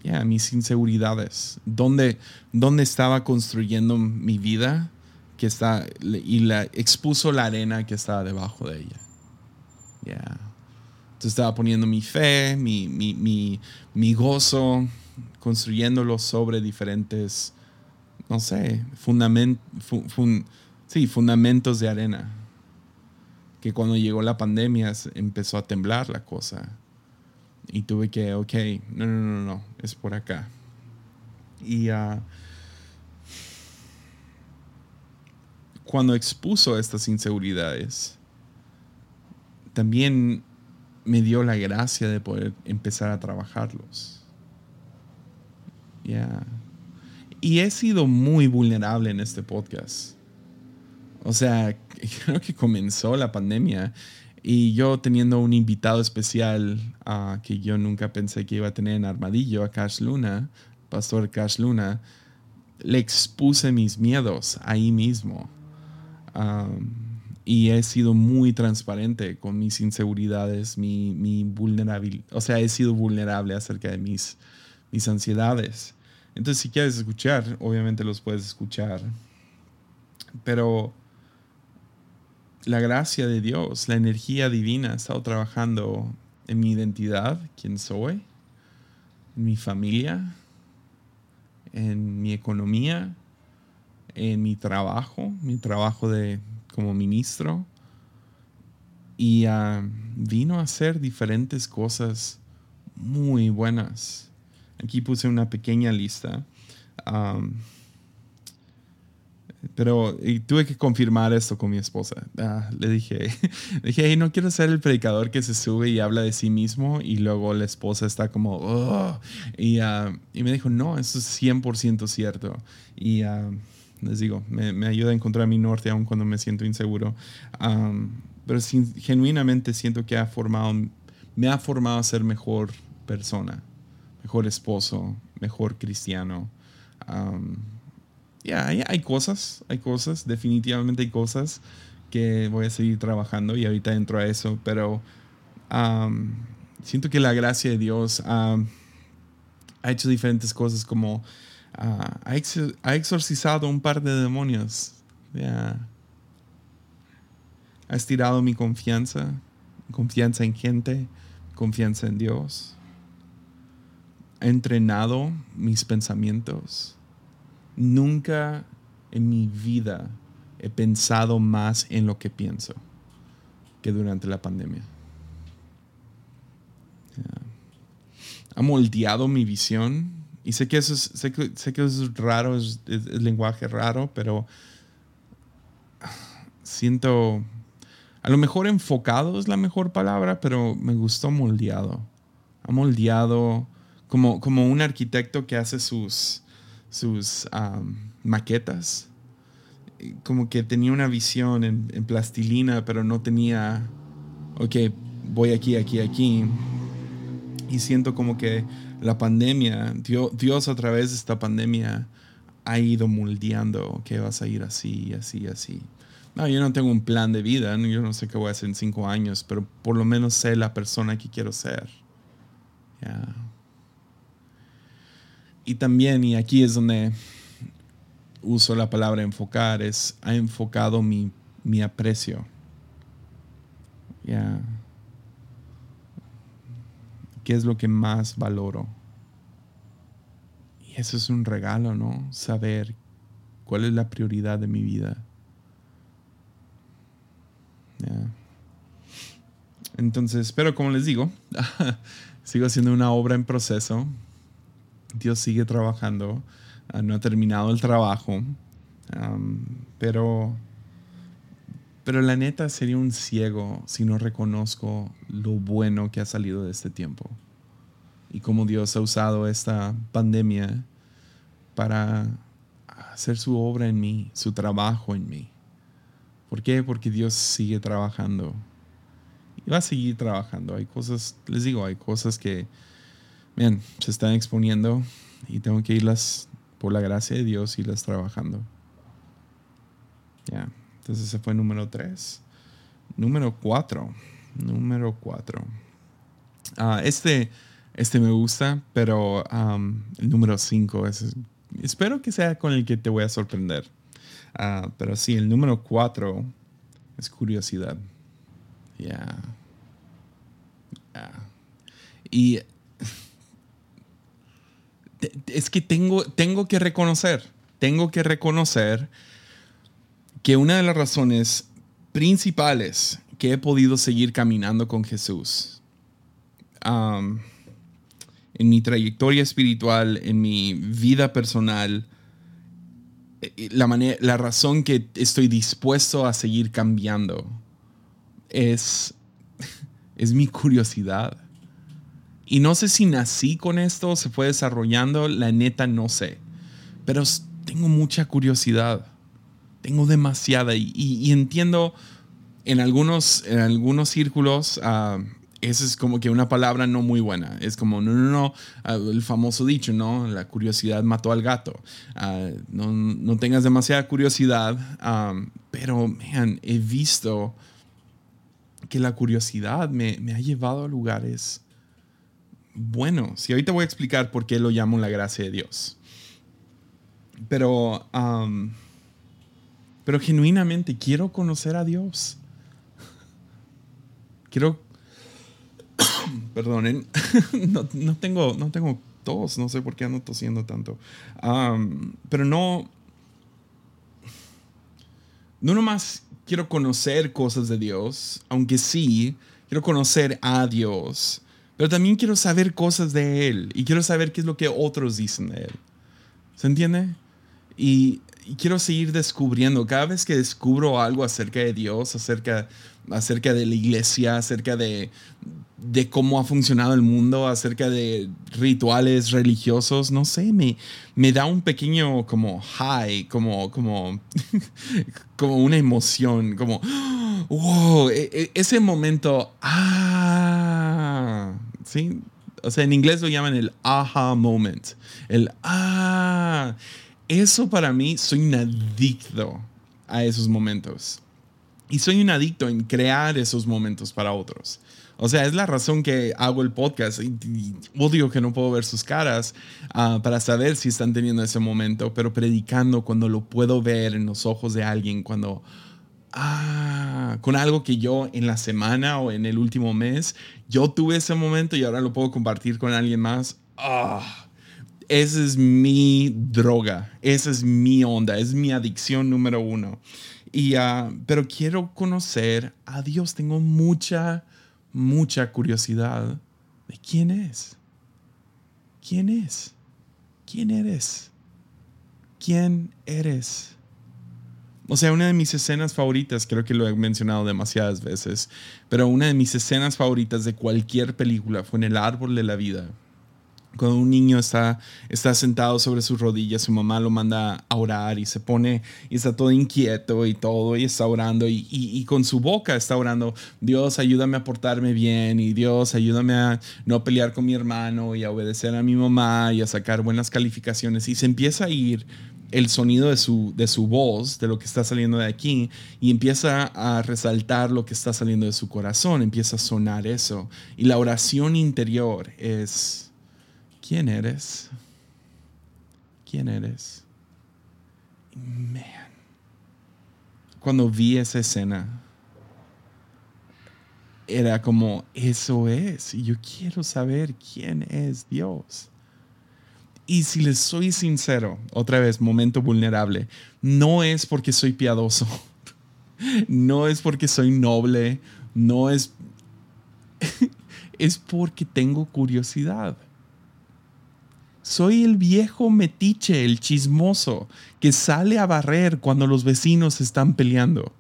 ya mis inseguridades, dónde, dónde estaba construyendo mi vida que está y la expuso la arena que estaba debajo de ella. Ya. Entonces estaba poniendo mi fe, mi, mi, mi, mi gozo, construyéndolo sobre diferentes, no sé, fundament, sí, fundamentos de arena. Que cuando llegó la pandemia empezó a temblar la cosa. Y tuve que, ok, no, no, no, no, es por acá. Y uh, cuando expuso estas inseguridades, también me dio la gracia de poder empezar a trabajarlos. Y he sido muy vulnerable en este podcast. O sea, creo que comenzó la pandemia y yo teniendo un invitado especial uh, que yo nunca pensé que iba a tener en Armadillo, a Cash Luna, Pastor Cash Luna, le expuse mis miedos ahí mismo. Y he sido muy transparente con mis inseguridades, mi, mi vulnerabilidad, o sea, he sido vulnerable acerca de mis, mis ansiedades. Entonces, si quieres escuchar, obviamente los puedes escuchar. Pero la gracia de Dios, la energía divina ha estado trabajando en mi identidad, quién soy, en mi familia, en mi economía, en mi trabajo, mi trabajo de como ministro y ah, vino a hacer diferentes cosas muy buenas. Aquí puse una pequeña lista. Pero tuve que confirmar esto con mi esposa. Ah, le dije, dije, no quiero ser el predicador que se sube y habla de sí mismo y luego la esposa está como, y, ah, y, me dijo, no, eso es 100% cierto. Y les digo, me, ayuda a encontrar mi norte aun cuando me siento inseguro. pero genuinamente siento que ha formado, me ha formado a ser mejor persona, mejor esposo, mejor cristiano. Ya hay, cosas, hay cosas, definitivamente hay cosas que voy a seguir trabajando y ahorita entro a eso, pero siento que la gracia de Dios ha hecho diferentes cosas como Ah, ha, exorcizado un par de demonios. Ha estirado mi confianza, confianza en gente, confianza en Dios. Ha entrenado mis pensamientos. Nunca en mi vida he pensado más en lo que pienso que durante la pandemia. Ha moldeado mi visión y sé que eso es, sé que, sé que es raro, es, lenguaje raro, pero siento, a lo mejor enfocado es la mejor palabra, pero me gustó moldeado. Ha moldeado como, como un arquitecto que hace sus, sus maquetas. Como que tenía una visión en, plastilina, pero no tenía, ok, voy aquí, aquí, aquí. Y siento como que la pandemia, Dios, a través de esta pandemia ha ido moldeando que vas a ir así, así, así. No, yo no tengo un plan de vida, yo no sé qué voy a hacer en cinco años, pero por lo menos sé la persona que quiero ser. Y también, y aquí es donde uso la palabra enfocar, es ha enfocado mi, mi aprecio. Ya. ¿Qué es lo que más valoro? Y eso es un regalo, ¿no? Saber cuál es la prioridad de mi vida. Entonces, pero como les digo, sigo haciendo una obra en proceso. Dios sigue trabajando. Ah, no ha terminado el trabajo. pero pero la neta sería un ciego si no reconozco lo bueno que ha salido de este tiempo y cómo Dios ha usado esta pandemia para hacer su obra en mí, su trabajo en mí. ¿Por qué? Porque Dios sigue trabajando y va a seguir trabajando. Hay cosas, les digo, hay cosas que, bien, se están exponiendo y tengo que irlas por la gracia de Dios, irlas trabajando. Ya. Entonces ese fue número 3. Número 4. Número 4. Ah, este, este me gusta, pero el número 5 es, espero que sea con el que te voy a sorprender. Ah, pero sí, el número 4 es curiosidad. Ya. Y es que tengo, tengo que reconocer, tengo que reconocer que una de las razones principales que he podido seguir caminando con Jesús en mi trayectoria espiritual, en mi vida personal, eh, eh, la, la razón que estoy dispuesto a seguir cambiando es, es mi curiosidad. Y no sé si nací con esto, se fue desarrollando, la neta no sé. Pero tengo mucha curiosidad. Tengo demasiada. Y, entiendo en algunos, en algunos círculos, uh, es como que una palabra no muy buena. Es como, no, no, no, ah, el famoso dicho, ¿no? La curiosidad mató al gato. Ah, no, no, tengas demasiada curiosidad, pero, man, he visto que la curiosidad me, me, ha llevado a lugares buenos. Y ahorita voy a explicar por qué lo llamo la gracia de Dios. Pero, pero genuinamente quiero conocer a Dios. Quiero Perdonen, no, tengo, no tengo tos, no sé por qué ando tosiendo tanto. pero no, no nomás quiero conocer cosas de Dios, aunque sí, quiero conocer a Dios, pero también quiero saber cosas de Él y quiero saber qué es lo que otros dicen de Él. ¿Se entiende? Y, y quiero seguir descubriendo. Cada vez que descubro algo acerca de Dios, acerca, acerca de la iglesia, acerca de, de cómo ha funcionado el mundo, acerca de rituales religiosos, no sé, me, me da un pequeño como high, como, como, como una emoción, como, wow, e, e, ese momento, ah, ¿sí? O sea, en inglés lo llaman el aha moment, el ah eso para mí, soy un adicto a esos momentos. Y soy un adicto en crear esos momentos para otros. O sea, es la razón que hago el podcast. Y, odio que no puedo ver sus caras ah, para saber si están teniendo ese momento, pero predicando cuando lo puedo ver en los ojos de alguien, cuando, ah, con algo que yo en la semana o en el último mes, yo tuve ese momento y ahora lo puedo compartir con alguien más. Ah, esa es mi droga, esa es mi onda, es mi adicción número uno. Y, ah, pero quiero conocer a Dios, tengo mucha, mucha curiosidad de quién es. ¿Quién es? ¿Quién eres? ¿Quién eres? O sea, una de mis escenas favoritas, creo que lo he mencionado demasiadas veces, pero una de mis escenas favoritas de cualquier película fue en El Árbol de la Vida. Cuando un niño está, está sentado sobre sus rodillas, su mamá lo manda a orar y se pone y está todo inquieto y todo y está orando y, y, con su boca está orando, Dios ayúdame a portarme bien y Dios ayúdame a no pelear con mi hermano y a obedecer a mi mamá y a sacar buenas calificaciones y se empieza a ir el sonido de su, de su voz, de lo que está saliendo de aquí, y empieza a resaltar lo que está saliendo de su corazón, empieza a sonar eso. Y la oración interior es ¿Quién eres? ¿Quién eres? Man. Cuando vi esa escena, era como, eso es. Yo quiero saber quién es Dios. Y si les soy sincero, otra vez, momento vulnerable, no es porque soy piadoso, no es porque soy noble, no es... es porque tengo curiosidad. Soy el viejo metiche, el chismoso, que sale a barrer cuando los vecinos están peleando.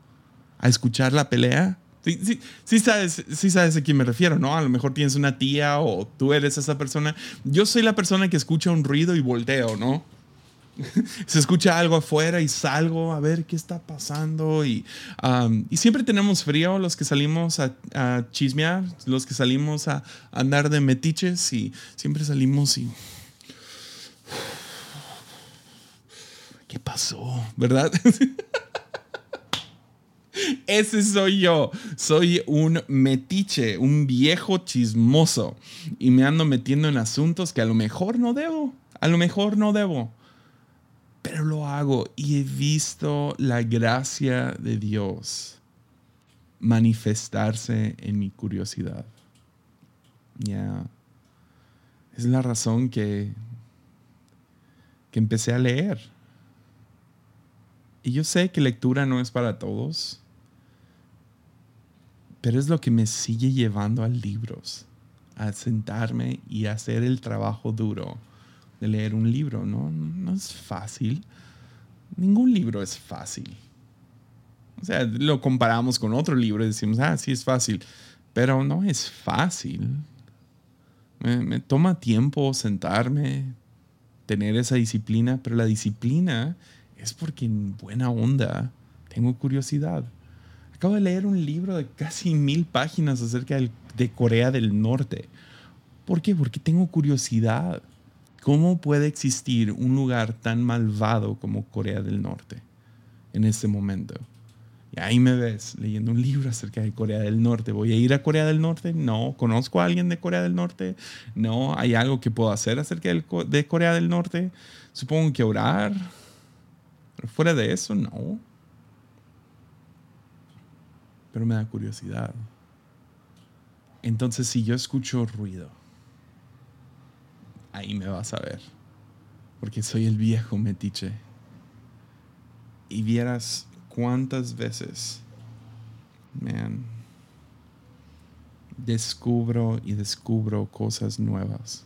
¿A escuchar la pelea? Sí, sí, sabes, sí sabes a quién me refiero, ¿no? A lo mejor tienes una tía o tú eres esa persona. Yo soy la persona que escucha un ruido y volteo, ¿no? Se escucha algo afuera y salgo a ver qué está pasando. Y, y siempre tenemos frío los que salimos a, a, chismear, los que salimos a andar de metiches y siempre salimos y ¿qué pasó? ¿Verdad? Ese soy yo. Soy un metiche, un viejo chismoso. Y me ando metiendo en asuntos que a lo mejor no debo. A lo mejor no debo. Pero lo hago y he visto la gracia de Dios manifestarse en mi curiosidad. Ya. Es la razón que, que empecé a leer. Y yo sé que lectura no es para todos, pero es lo que me sigue llevando a libros, a sentarme y hacer el trabajo duro de leer un libro. No, no es fácil. Ningún libro es fácil. O sea, lo comparamos con otro libro y decimos, ah, sí es fácil, pero no es fácil. Me, toma tiempo sentarme, tener esa disciplina, pero la disciplina es porque en buena onda tengo curiosidad. Acabo de leer un libro de casi mil páginas acerca de Corea del Norte. ¿Por qué? Porque tengo curiosidad. ¿Cómo puede existir un lugar tan malvado como Corea del Norte en este momento? Y ahí me ves leyendo un libro acerca de Corea del Norte. ¿Voy a ir a Corea del Norte? No. ¿Conozco a alguien de Corea del Norte? No. ¿Hay algo que puedo hacer acerca de Corea del Norte? Supongo que orar. Pero fuera de eso, no. Pero me da curiosidad. Entonces, si yo escucho ruido, ahí me vas a ver. Porque soy el viejo metiche. Y vieras cuántas veces, man, descubro y descubro cosas nuevas.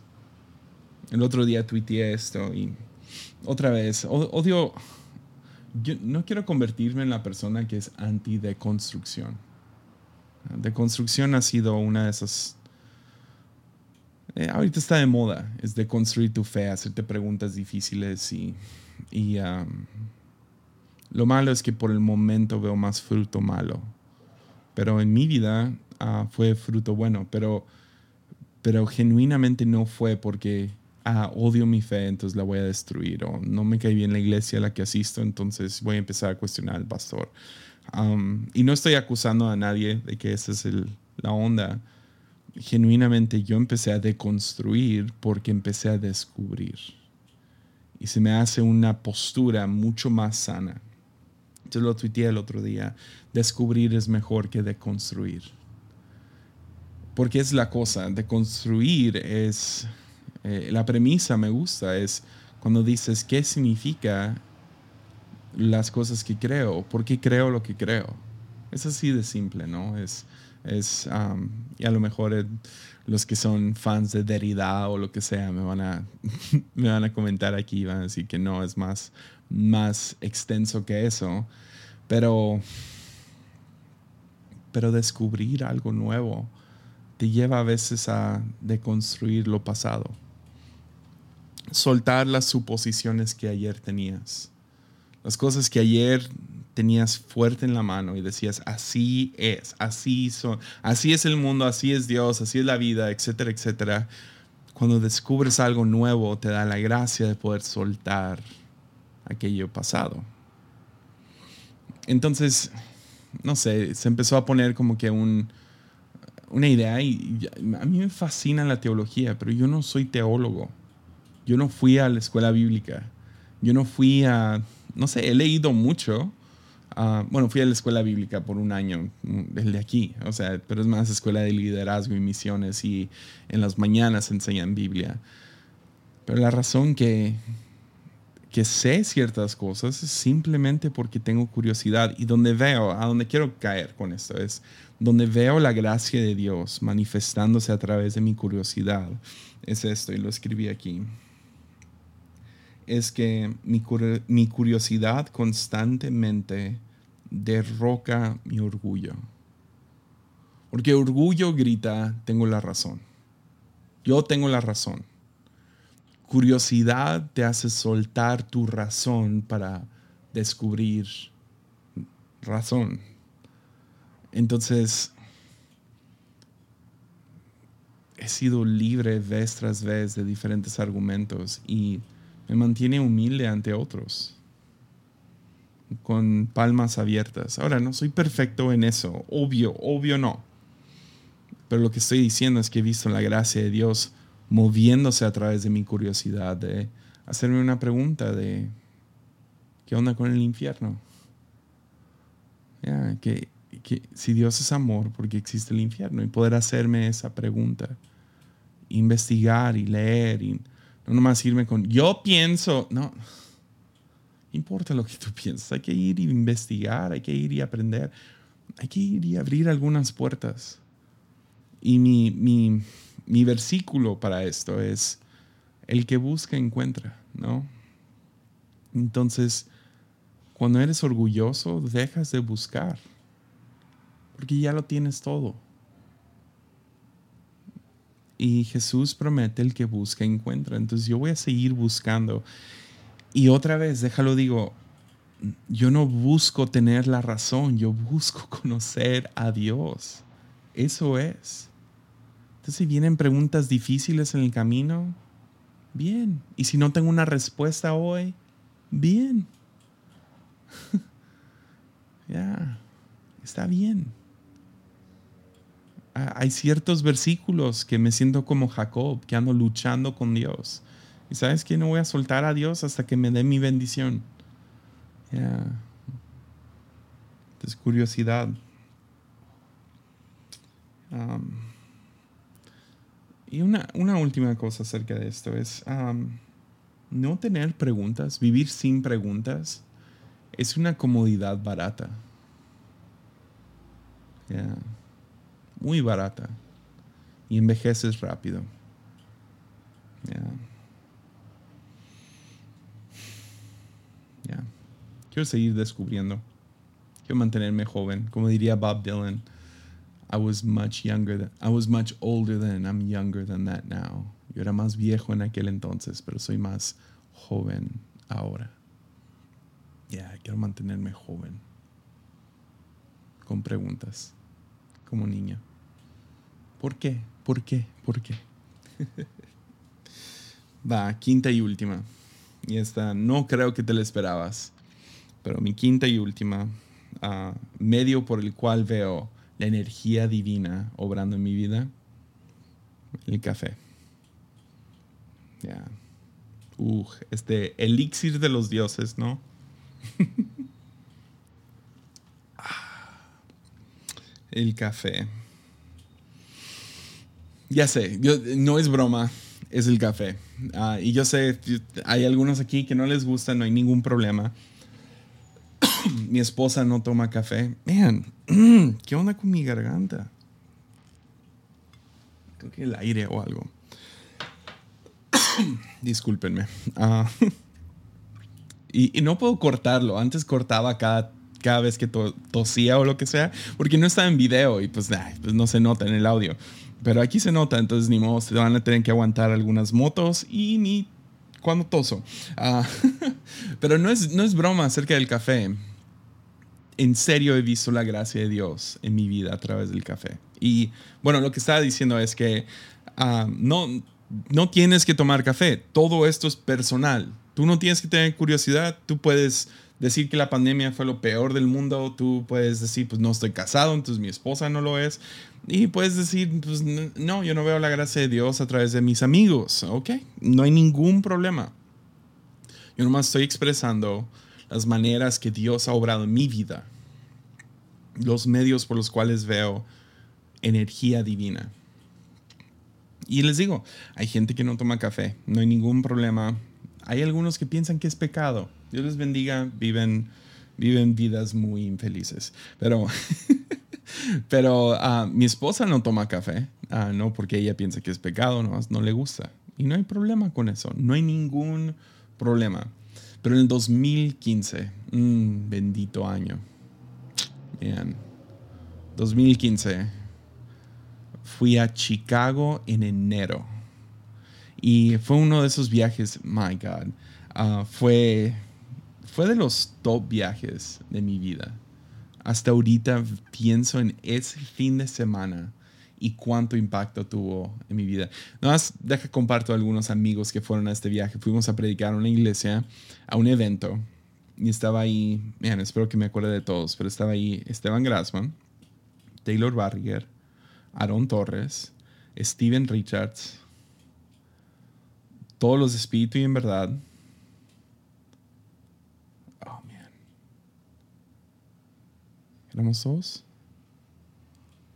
El otro día tuiteé esto y otra vez, odio, yo no quiero convertirme en la persona que es anti-deconstrucción. Deconstrucción ha sido una de esas... Eh, ahorita está de moda, es de construir tu fe, hacerte preguntas difíciles y, y lo malo es que por el momento veo más fruto malo. Pero en mi vida ah, fue fruto bueno. Pero, pero genuinamente no fue porque ah, odio mi fe, entonces la voy a destruir. O no me cae bien la iglesia a la que asisto, entonces voy a empezar a cuestionar al pastor. y no estoy acusando a nadie de que esa es la onda. Genuinamente yo empecé a deconstruir porque empecé a descubrir. Y se me hace una postura mucho más sana yo lo tuiteé el otro día. Descubrir es mejor que deconstruir. Porque es la cosa, deconstruir es, eh, la premisa me gusta, es cuando dices qué significa las cosas que creo, por qué creo lo que creo. Es así de simple, ¿no? Es, es y a lo mejor eh, los que son fans de Derrida o lo que sea me van a, me van a comentar aquí, van a decir que no, es más, más extenso que eso. Pero, pero descubrir algo nuevo te lleva a veces a deconstruir lo pasado. Soltar las suposiciones que ayer tenías. Las cosas que ayer tenías fuerte en la mano y decías, así es, así son, así es el mundo, así es Dios, así es la vida, etcétera, etcétera. Cuando descubres algo nuevo, te da la gracia de poder soltar aquello pasado. Entonces, no sé, se empezó a poner como que un, una idea y a mí me fascina la teología, pero yo no soy teólogo. Yo no fui a la escuela bíblica. Yo no fui a, no sé, he leído mucho. Ah, bueno, fui a la escuela bíblica por un año, el de aquí, o sea, pero es más escuela de liderazgo y misiones y en las mañanas enseñan Biblia. Pero la razón que, que sé ciertas cosas simplemente porque tengo curiosidad y donde veo, a donde quiero caer con esto es donde veo la gracia de Dios manifestándose a través de mi curiosidad. Es esto y lo escribí aquí. Es que mi, mi curiosidad constantemente derroca mi orgullo. Porque orgullo grita, tengo la razón. Yo tengo la razón curiosidad te hace soltar tu razón para descubrir razón. Entonces, he sido libre vez tras vez de diferentes argumentos y me mantiene humilde ante otros. con palmas abiertas. Ahora, no soy perfecto en eso, obvio, obvio no. Pero lo que estoy diciendo es que he visto la gracia de Dios moviéndose a través de mi curiosidad, de hacerme una pregunta de, ¿qué onda con el infierno? que, si Dios es amor, ¿por qué existe el infierno? Y poder hacerme esa pregunta, investigar y leer y no nomás irme con, yo pienso, no, importa lo que tú piensas, hay que ir y investigar, hay que ir y aprender, hay que ir y abrir algunas puertas. Y mi, mi, mi versículo para esto es, el que busca encuentra, ¿no? Entonces, cuando eres orgulloso, dejas de buscar, porque ya lo tienes todo. Y Jesús promete el que busca encuentra. Entonces yo voy a seguir buscando. Y otra vez, déjalo digo, yo no busco tener la razón, yo busco conocer a Dios. Eso es. Entonces, si vienen preguntas difíciles en el camino, bien. Y si no tengo una respuesta hoy, bien. ya, está bien. Ah, hay ciertos versículos que me siento como Jacob, que ando luchando con Dios. Y sabes que no voy a soltar a Dios hasta que me dé mi bendición. Ya. Es curiosidad. y una, última cosa acerca de esto es no tener preguntas, vivir sin preguntas, es una comodidad barata. Muy barata y envejeces rápido. Quiero seguir descubriendo. Quiero mantenerme joven. Como diría Bob Dylan, I was much younger than, I was much older than, I'm younger than that now. Yo era más viejo en aquel entonces, pero soy más joven ahora. Ya, quiero mantenerme joven. Con preguntas. Como niño. ¿Por qué? ¿Por qué? ¿Por qué? Va, quinta y última. Y esta no creo que te la esperabas. Pero mi quinta y última, ah, medio por el cual veo la energía divina obrando en mi vida, el café. Ya. este elixir de los dioses, ¿no? Ah, el café. Ya sé, yo, no es broma, es el café. Ah, y yo sé, hay algunos aquí que no les gusta, no hay ningún problema. mi esposa no toma café. Man, ¿qué onda con mi garganta? Creo que el aire o algo. Discúlpenme. Ah, y, no puedo cortarlo. Antes cortaba cada, cada vez que tosía o lo que sea, porque no estaba en video y pues, pues no se nota en el audio. Pero aquí se nota, entonces ni modo, se van a tener que aguantar algunas motos y ni cuando toso. Ah, pero no es, no es broma acerca del café. En serio he visto la gracia de Dios en mi vida a través del café. Y bueno, lo que estaba diciendo es que ah, no, no tienes que tomar café. Todo esto es personal. Tú no tienes que tener curiosidad. Tú puedes decir que la pandemia fue lo peor del mundo, tú puedes decir, pues no estoy casado, entonces mi esposa no lo es. Y puedes decir, pues no, yo no veo la gracia de Dios a través de mis amigos. Ok, no hay ningún problema. Yo nomás estoy expresando las maneras que Dios ha obrado en mi vida, los medios por los cuales veo energía divina. Y les digo, hay gente que no toma café, no hay ningún problema. Hay algunos que piensan que es pecado Dios les bendiga, viven, viven vidas muy infelices. Pero, pero ah, mi esposa no toma café, uh, no porque ella piensa que es pecado, no, no le gusta. Y no hay problema con eso, no hay ningún problema. Pero en el 2015, mm, bendito año, bien, 2015, fui a Chicago en enero. Y fue uno de esos viajes, my God, uh, fue fue de los top viajes de mi vida. Hasta ahorita pienso en ese fin de semana y cuánto impacto tuvo en mi vida. Nada más deja comparto algunos amigos que fueron a este viaje. Fuimos a predicar a una iglesia, a un evento. y estaba ahí, miren, espero que me acuerde de todos, pero estaba ahí Esteban Grassman, Taylor Barriger, Aaron Torres, Steven Richards, todos los de espíritu y en verdad. Oh, man. ¿Éramos dos?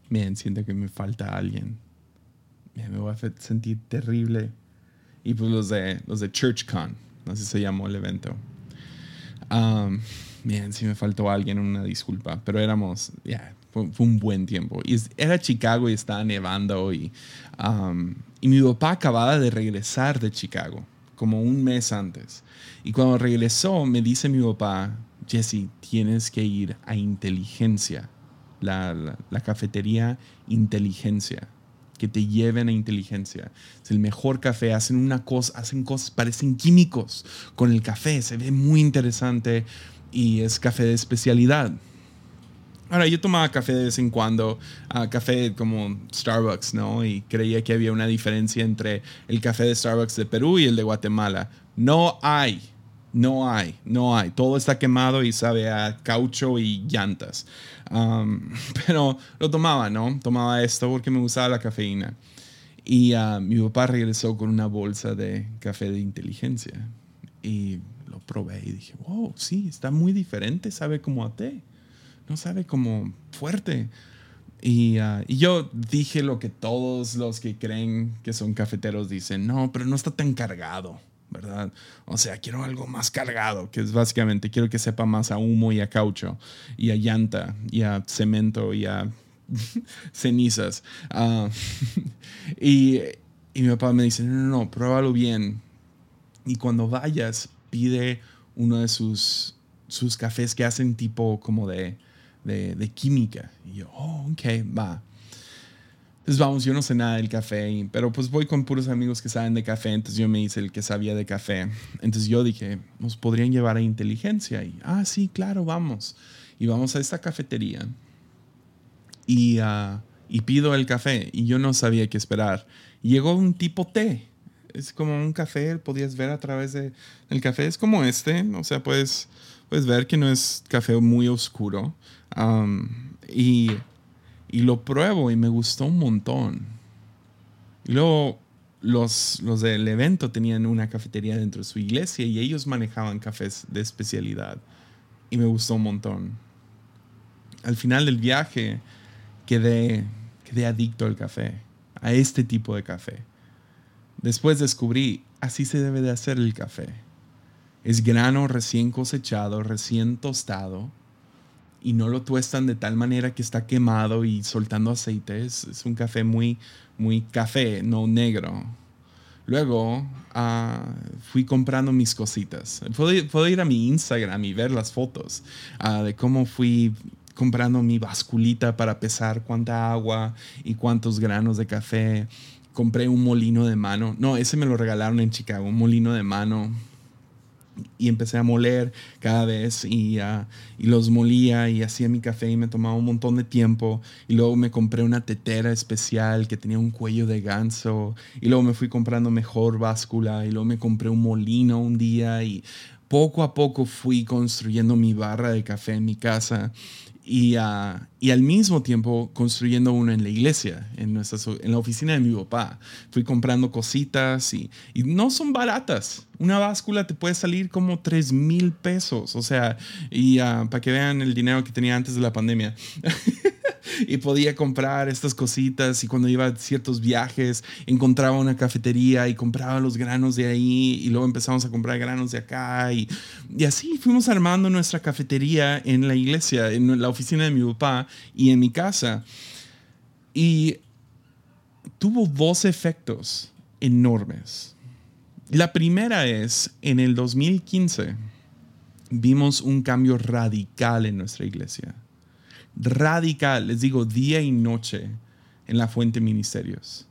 Man, siento que me falta alguien. me voy a sentir terrible. Y pues los de, los de ChurchCon, así se llamó el evento. Um, bien, si me faltó alguien, una disculpa, pero éramos, ya, fue, un buen tiempo. Y era Chicago y estaba nevando y, um, y mi papá acababa de regresar de Chicago, como un mes antes. Y cuando regresó, me dice mi papá, Jesse, tienes que ir a Inteligencia, la, cafetería Inteligencia que te lleven a inteligencia. Es el mejor café, hacen una cosa, hacen cosas, parecen químicos con el café, se ve muy interesante y es café de especialidad. Ahora, yo tomaba café de vez en cuando, uh, café como Starbucks, ¿no? Y creía que había una diferencia entre el café de Starbucks de Perú y el de Guatemala. No hay, no hay, no hay. Todo está quemado y sabe a caucho y llantas. Um, pero lo tomaba, ¿no? Tomaba esto porque me gustaba la cafeína. Y uh, mi papá regresó con una bolsa de café de inteligencia. Y lo probé y dije, wow, sí, está muy diferente, sabe como a té. No sabe como fuerte. Y, uh, y, yo dije lo que todos los que creen que son cafeteros dicen, no, pero no está tan cargado. ¿Verdad? O sea, quiero algo más cargado, que es básicamente, quiero que sepa más a humo y a caucho, y a llanta, y a cemento, y a cenizas. Ah, y, y, mi papá me dice, no, no, no, pruébalo bien. Y cuando vayas, pide uno de sus, sus cafés que hacen tipo como de, de, de química. Y yo, oh, ok, va. Entonces vamos, yo no sé nada del café, pero pues voy con puros amigos que saben de café, entonces yo me hice el que sabía de café. Entonces yo dije, nos podrían llevar a inteligencia. Y, ah, sí, claro, vamos. Y vamos a esta cafetería y, uh, y pido el café y yo no sabía qué esperar. llegó un tipo té. Es como un café, podías ver a través del el café. Es como este, o sea, puedes, puedes ver que no es café muy oscuro. Um, y y lo pruebo y me gustó un montón. Y luego los, los del evento tenían una cafetería dentro de su iglesia y ellos manejaban cafés de especialidad. Y me gustó un montón. Al final del viaje quedé, quedé adicto al café, a este tipo de café. Después descubrí, así se debe de hacer el café. Es grano recién cosechado, recién tostado y no lo tuestan de tal manera que está quemado y soltando aceite. Es, un café muy, muy café, no negro. Luego ah, fui comprando mis cositas. Puedo, ir a mi Instagram y ver las fotos ah, de cómo fui comprando mi basculita para pesar cuánta agua y cuántos granos de café. Compré un molino de mano. No, ese me lo regalaron en Chicago, un molino de mano y empecé a moler cada vez y, uh, y, los molía y hacía mi café y me tomaba un montón de tiempo. Y luego me compré una tetera especial que tenía un cuello de ganso. Y luego me fui comprando mejor báscula y luego me compré un molino un día y poco a poco fui construyendo mi barra de café en mi casa y, ah, y, al mismo tiempo construyendo uno en la iglesia, en, nuestra, en la oficina de mi papá. Fui comprando cositas y, y no son baratas. Una báscula te puede salir como 3 mil pesos, o sea, y uh, para que vean el dinero que tenía antes de la pandemia. y podía comprar estas cositas y cuando iba a ciertos viajes encontraba una cafetería y compraba los granos de ahí y luego empezamos a comprar granos de acá y, y así fuimos armando nuestra cafetería en la iglesia, en la oficina de mi papá y en mi casa. Y tuvo dos efectos enormes. La primera es, en el 2015, vimos un cambio radical en nuestra iglesia radical, les digo, día y noche en la Fuente Ministerios.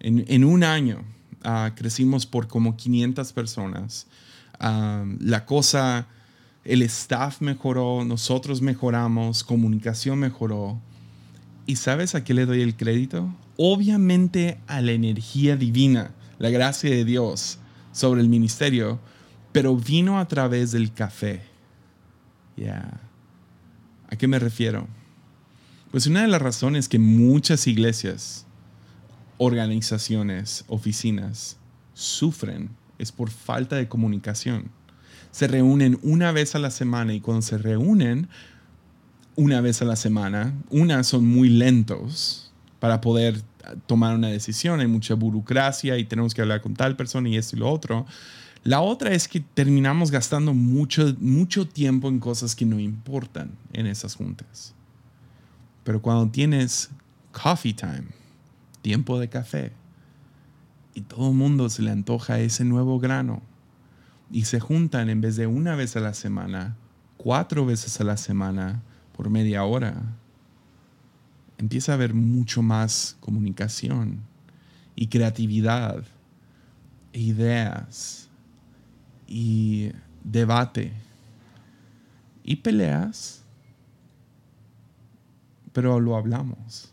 En, un año ah, crecimos por como 500 personas. Ah, la cosa, el staff mejoró, nosotros mejoramos, comunicación mejoró. ¿Y sabes a qué le doy el crédito? Obviamente a la energía divina, la gracia de Dios sobre el ministerio, pero vino a través del café Ya. ¿A qué me refiero? Pues una de las razones que muchas iglesias, organizaciones, oficinas sufren es por falta de comunicación. Se reúnen una vez a la semana y cuando se reúnen una vez a la semana, unas son muy lentos para poder tomar una decisión, hay mucha burocracia y tenemos que hablar con tal persona y esto y lo otro. La otra es que terminamos gastando mucho, mucho tiempo en cosas que no importan en esas juntas. Pero cuando tienes coffee time, tiempo de café, y todo el mundo se le antoja ese nuevo grano, y se juntan en vez de una vez a la semana, cuatro veces a la semana, por media hora, empieza a haber mucho más comunicación y creatividad, e ideas y debate y peleas, pero lo hablamos.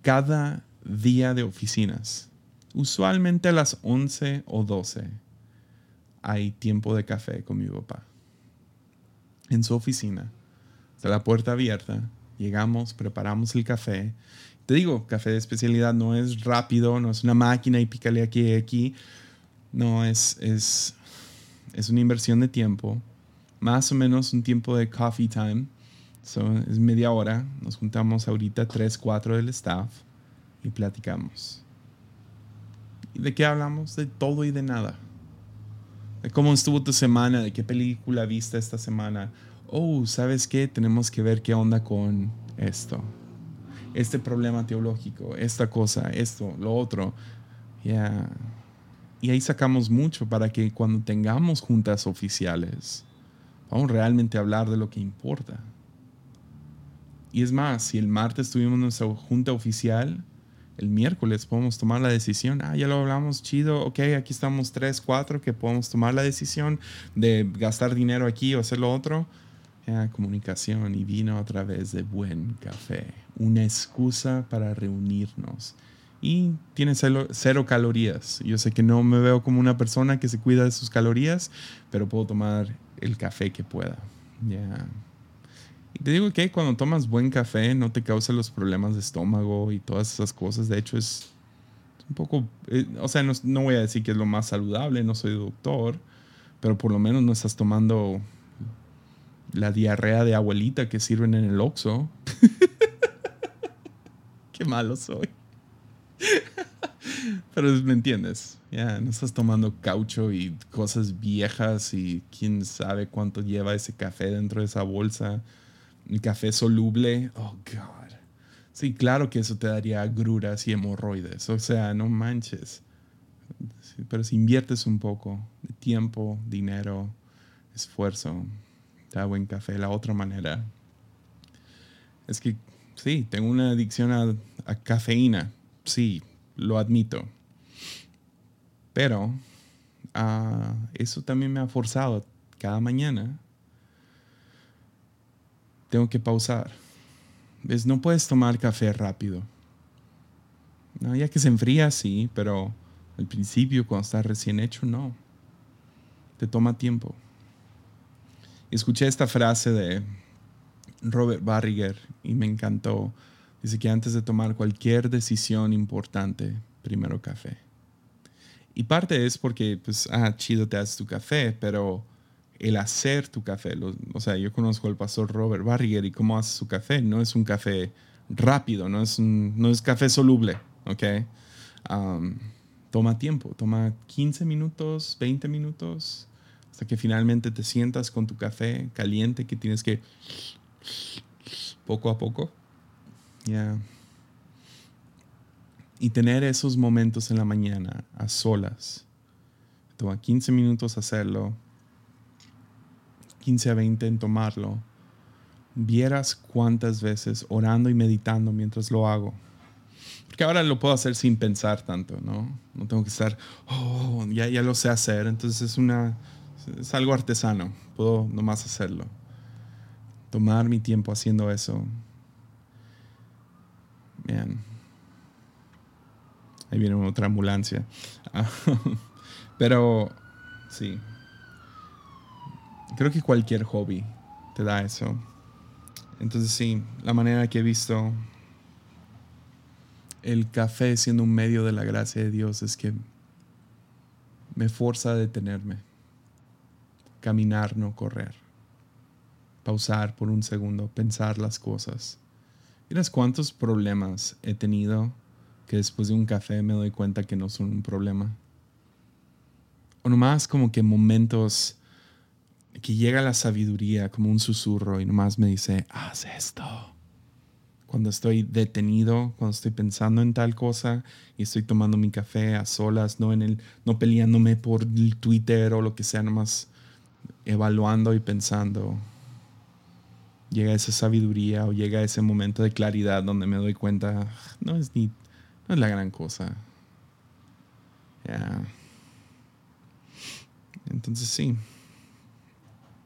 Cada día de oficinas, usualmente a las 11 o 12, hay tiempo de café con mi papá. En su oficina, está la puerta abierta, llegamos, preparamos el café. Te digo, café de especialidad no es rápido, no es una máquina y pícale aquí y aquí no, es, es, es una inversión de tiempo. Más o menos un tiempo de coffee time. Es media hora. Nos juntamos ahorita tres, cuatro del staff y platicamos. ¿Y de qué hablamos? De todo y de nada. De cómo estuvo tu semana, de qué película viste esta semana. Oh, ¿sabes qué? Tenemos que ver qué onda con esto. Este problema teológico, esta cosa, esto, lo otro. Ya. Y ahí sacamos mucho para que cuando tengamos juntas oficiales, vamos realmente a hablar de lo que importa. Y es más, si el martes tuvimos nuestra junta oficial, el miércoles podemos tomar la decisión. Ah, ya lo hablamos, chido. Ok, aquí estamos tres, cuatro que podemos tomar la decisión de gastar dinero aquí o hacer lo otro. Ya, comunicación y vino a través de buen café. Una excusa para reunirnos y tiene cero, calorías. Yo sé que no me veo como una persona que se cuida de sus calorías, pero puedo tomar el café que pueda. Y te digo que cuando tomas buen café no te causa los problemas de estómago y todas esas cosas. De hecho, es un poco, eh, o sea, no, no, voy a decir que es lo más saludable, no soy doctor, pero por lo menos no estás tomando la diarrea de abuelita que sirven en el Oxxo. Qué malo soy. Pero me entiendes, ya no estás tomando caucho y cosas viejas y quién sabe cuánto lleva ese café dentro de esa bolsa. El café soluble, oh God. Sí, claro que eso te daría agruras y hemorroides, o sea, no manches. pero si inviertes un poco de tiempo, dinero, esfuerzo, da buen café. La otra manera es que sí, tengo una adicción a cafeína sí, lo admito. Pero ah, eso también me ha forzado cada mañana. Tengo que pausar. ¿Ves? No puedes tomar café rápido. No, ya que se enfría, sí, pero al principio, cuando está recién hecho, no. Te toma tiempo. Escuché esta frase de Robert Barriger y me encantó. Dice que antes de tomar cualquier decisión importante, primero café. Y parte es porque, pues, ah, chido, te haces tu café, pero el hacer tu café, o sea, yo conozco al pastor Robert Barriger y cómo hace su café, no es un café rápido, no es, no es café soluble, ¿ok? toma tiempo, toma 15 minutos, 20 minutos, hasta que finalmente te sientas con tu café caliente que tienes que poco a poco y tener esos momentos en la mañana a solas. Toma 15 minutos hacerlo, 15 a 20 en tomarlo. Vieras cuántas veces orando y meditando mientras lo hago. Porque ahora lo puedo hacer sin pensar tanto, ¿no? No tengo que estar, oh, ya, ya lo sé hacer. Entonces es, una, es algo artesano. Puedo nomás hacerlo. Tomar mi tiempo haciendo eso Bien. Ahí viene otra ambulancia. Pero, sí. Creo que cualquier hobby te da eso. Entonces sí, la manera que he visto el café siendo un medio de la gracia de Dios es que me fuerza a detenerme, caminar, no correr, pausar por un segundo, pensar las cosas. ¿Miras cuántos problemas he tenido que después de un café me doy cuenta que no son un problema? O nomás como que momentos que llega la sabiduría como un susurro y nomás me dice, haz esto. Cuando estoy detenido, cuando estoy pensando en tal cosa y estoy tomando mi café a solas, no, en el, no peleándome por el Twitter o lo que sea, nomás evaluando y pensando. Llega esa sabiduría o llega ese momento de claridad donde me doy cuenta, no es ni, no es la gran cosa. Entonces sí,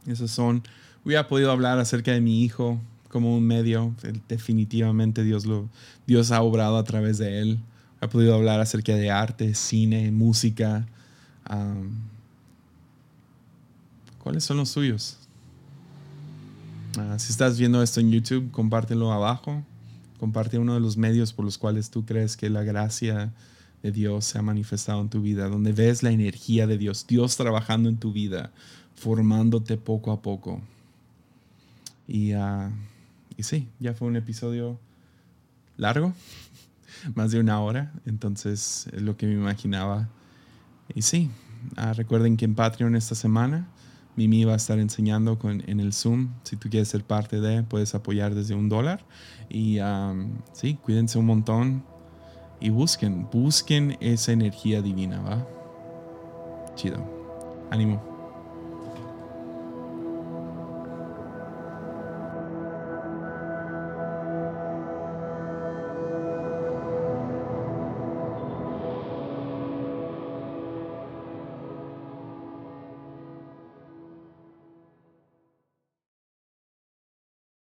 esos son, hubiera podido hablar acerca de mi hijo como un medio, definitivamente Dios, lo, Dios ha obrado a través de él. Ha podido hablar acerca de arte, cine, música. ¿Cuáles son los suyos? Ah, si estás viendo esto en YouTube, compártelo abajo. Comparte uno de los medios por los cuales tú crees que la gracia de Dios se ha manifestado en tu vida, donde ves la energía de Dios, Dios trabajando en tu vida, formándote poco a poco. Y, uh, y sí, ya fue un episodio largo, más de una hora, entonces es lo que me imaginaba. Y sí, uh, recuerden que en Patreon esta semana Mimi va a estar enseñando con, en el Zoom. Si tú quieres ser parte de, puedes apoyar desde un dólar. Y um, sí, cuídense un montón y busquen, busquen esa energía divina, ¿va? Chido. Ánimo.